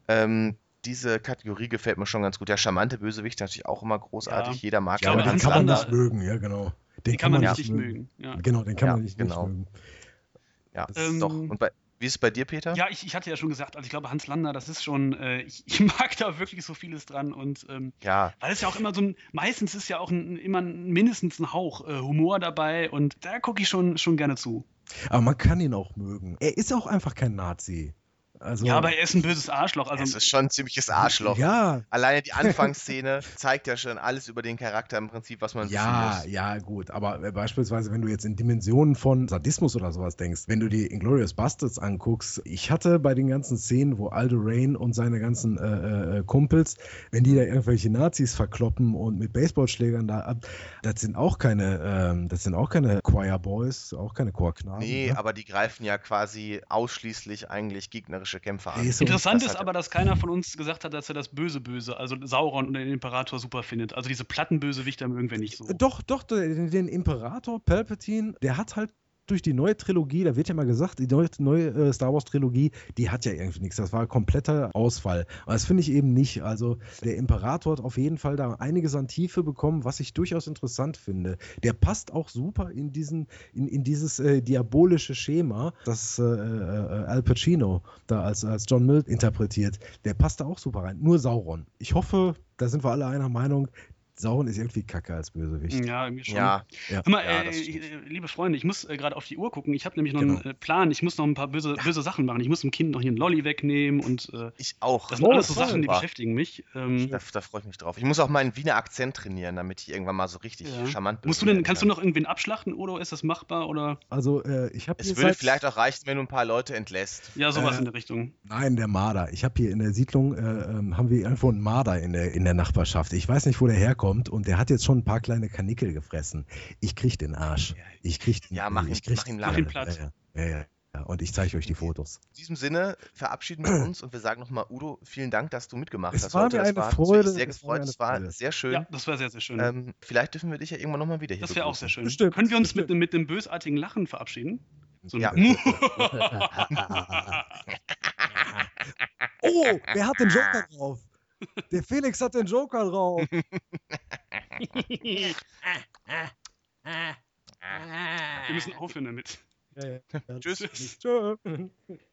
Ähm, diese Kategorie gefällt mir schon ganz gut. Der charmante Bösewicht natürlich auch immer großartig. Ja. Jeder mag ja, aber den kann man nicht mögen, ja, genau. Den, den kann, man nicht mögen. mögen. Ja. Genau, den kann man nicht, genau. nicht mögen. Ja, ähm, doch. Und bei, wie ist es bei dir, Peter? Ja, ich, ich hatte ja schon gesagt, also ich glaube, Hans Lander, das ist schon, äh, ich, ich, mag da wirklich so vieles dran und ähm, ja. weil es ja auch immer so ein, meistens ist ja auch ein, immer mindestens ein Hauch äh, Humor dabei und da gucke ich schon, schon gerne zu. Aber man kann ihn auch mögen. Er ist auch einfach kein Nazi. Also, ja, aber er ist ein böses Arschloch. Also, es ist schon ein ziemliches Arschloch. Ja. Alleine die Anfangsszene zeigt ja schon alles über den Charakter im Prinzip, was man ja, wissen muss. Ja, gut. Aber äh, beispielsweise, wenn du jetzt in Dimensionen von Sadismus oder sowas denkst, wenn du die Inglorious Bastards anguckst, ich hatte bei den ganzen Szenen, wo Aldo Rain und seine ganzen äh, äh, Kumpels, wenn die da irgendwelche Nazis verkloppen und mit Baseballschlägern da ab, das sind auch keine, ähm, das sind auch keine Choir Boys, auch keine Chorknaben. Nee, ne? aber die greifen ja quasi ausschließlich eigentlich gegnerische gegnerische Kämpfer an. Interessant ist aber, dass keiner von uns gesagt hat, dass er das Böse Böse, also Sauron und den Imperator super findet. Also diese Plattenbösewichter mögen wir nicht so. Doch, doch, den, den Imperator, Palpatine, der hat halt durch die neue Trilogie, da wird ja mal gesagt, die neue, neue äh, Star Wars Trilogie, die hat ja irgendwie nichts. Das war ein kompletter Ausfall. Aber das finde ich eben nicht. Also der Imperator hat auf jeden Fall da einiges an Tiefe bekommen, was ich durchaus interessant finde. Der passt auch super in diesen, in, in dieses äh, diabolische Schema, das äh, äh Al Pacino da als, als John Mill interpretiert. Der passt da auch super rein. Nur Sauron. Ich hoffe, da sind wir alle einer Meinung, Sauron ist irgendwie kacke als Bösewicht. Ja, irgendwie schon. Ja. ja. Hör mal, ja, äh, liebe Freunde, ich muss äh, gerade auf die Uhr gucken. Ich habe nämlich noch genau. einen äh, Plan. Ich muss noch ein paar böse, böse Sachen machen. Ich muss dem Kind noch hier einen Lolli wegnehmen und. Äh, ich auch. Das sind oh, alles so Sachen, die beschäftigen mich. Ähm, da, da freue ich mich drauf. Ich muss auch meinen Wiener Akzent trainieren, damit ich irgendwann mal so richtig ja. charmant bin. Musst du denn, kannst du noch irgendwen abschlachten oder ist das machbar? Oder? Also, äh, ich habe. Es würde vielleicht auch reichen, wenn du ein paar Leute entlässt. Ja, sowas in der Richtung. Nein, der Marder. Ich habe hier in der Siedlung, ähm, haben wir irgendwo einen Marder in der, in der Nachbarschaft. Ich weiß nicht, wo der herkommt und der hat jetzt schon ein paar kleine Kanickel gefressen. Ich krieg den Arsch. Ich krieg den, Ja, mach, ich krieg, mach ihn lange. Platz. Ja, ja, ja, ja. Und ich zeige euch die Fotos. In diesem Sinne verabschieden wir uns und wir sagen nochmal, Udo, vielen Dank, dass du mitgemacht es hast. War mir eine Freude. Sehr gefreut. Es war sehr schön. Ja, das war sehr, sehr schön. Ähm, vielleicht dürfen wir dich ja irgendwann nochmal wieder hier Das wäre auch sehr schön. Bestimmt. Können wir uns mit, mit dem bösartigen Lachen verabschieden? So ja. oh, wer hat den Joker drauf? Der Felix hat den Joker drauf. Wir müssen aufhören damit. Ja, ja. Tschüss. Tschüss.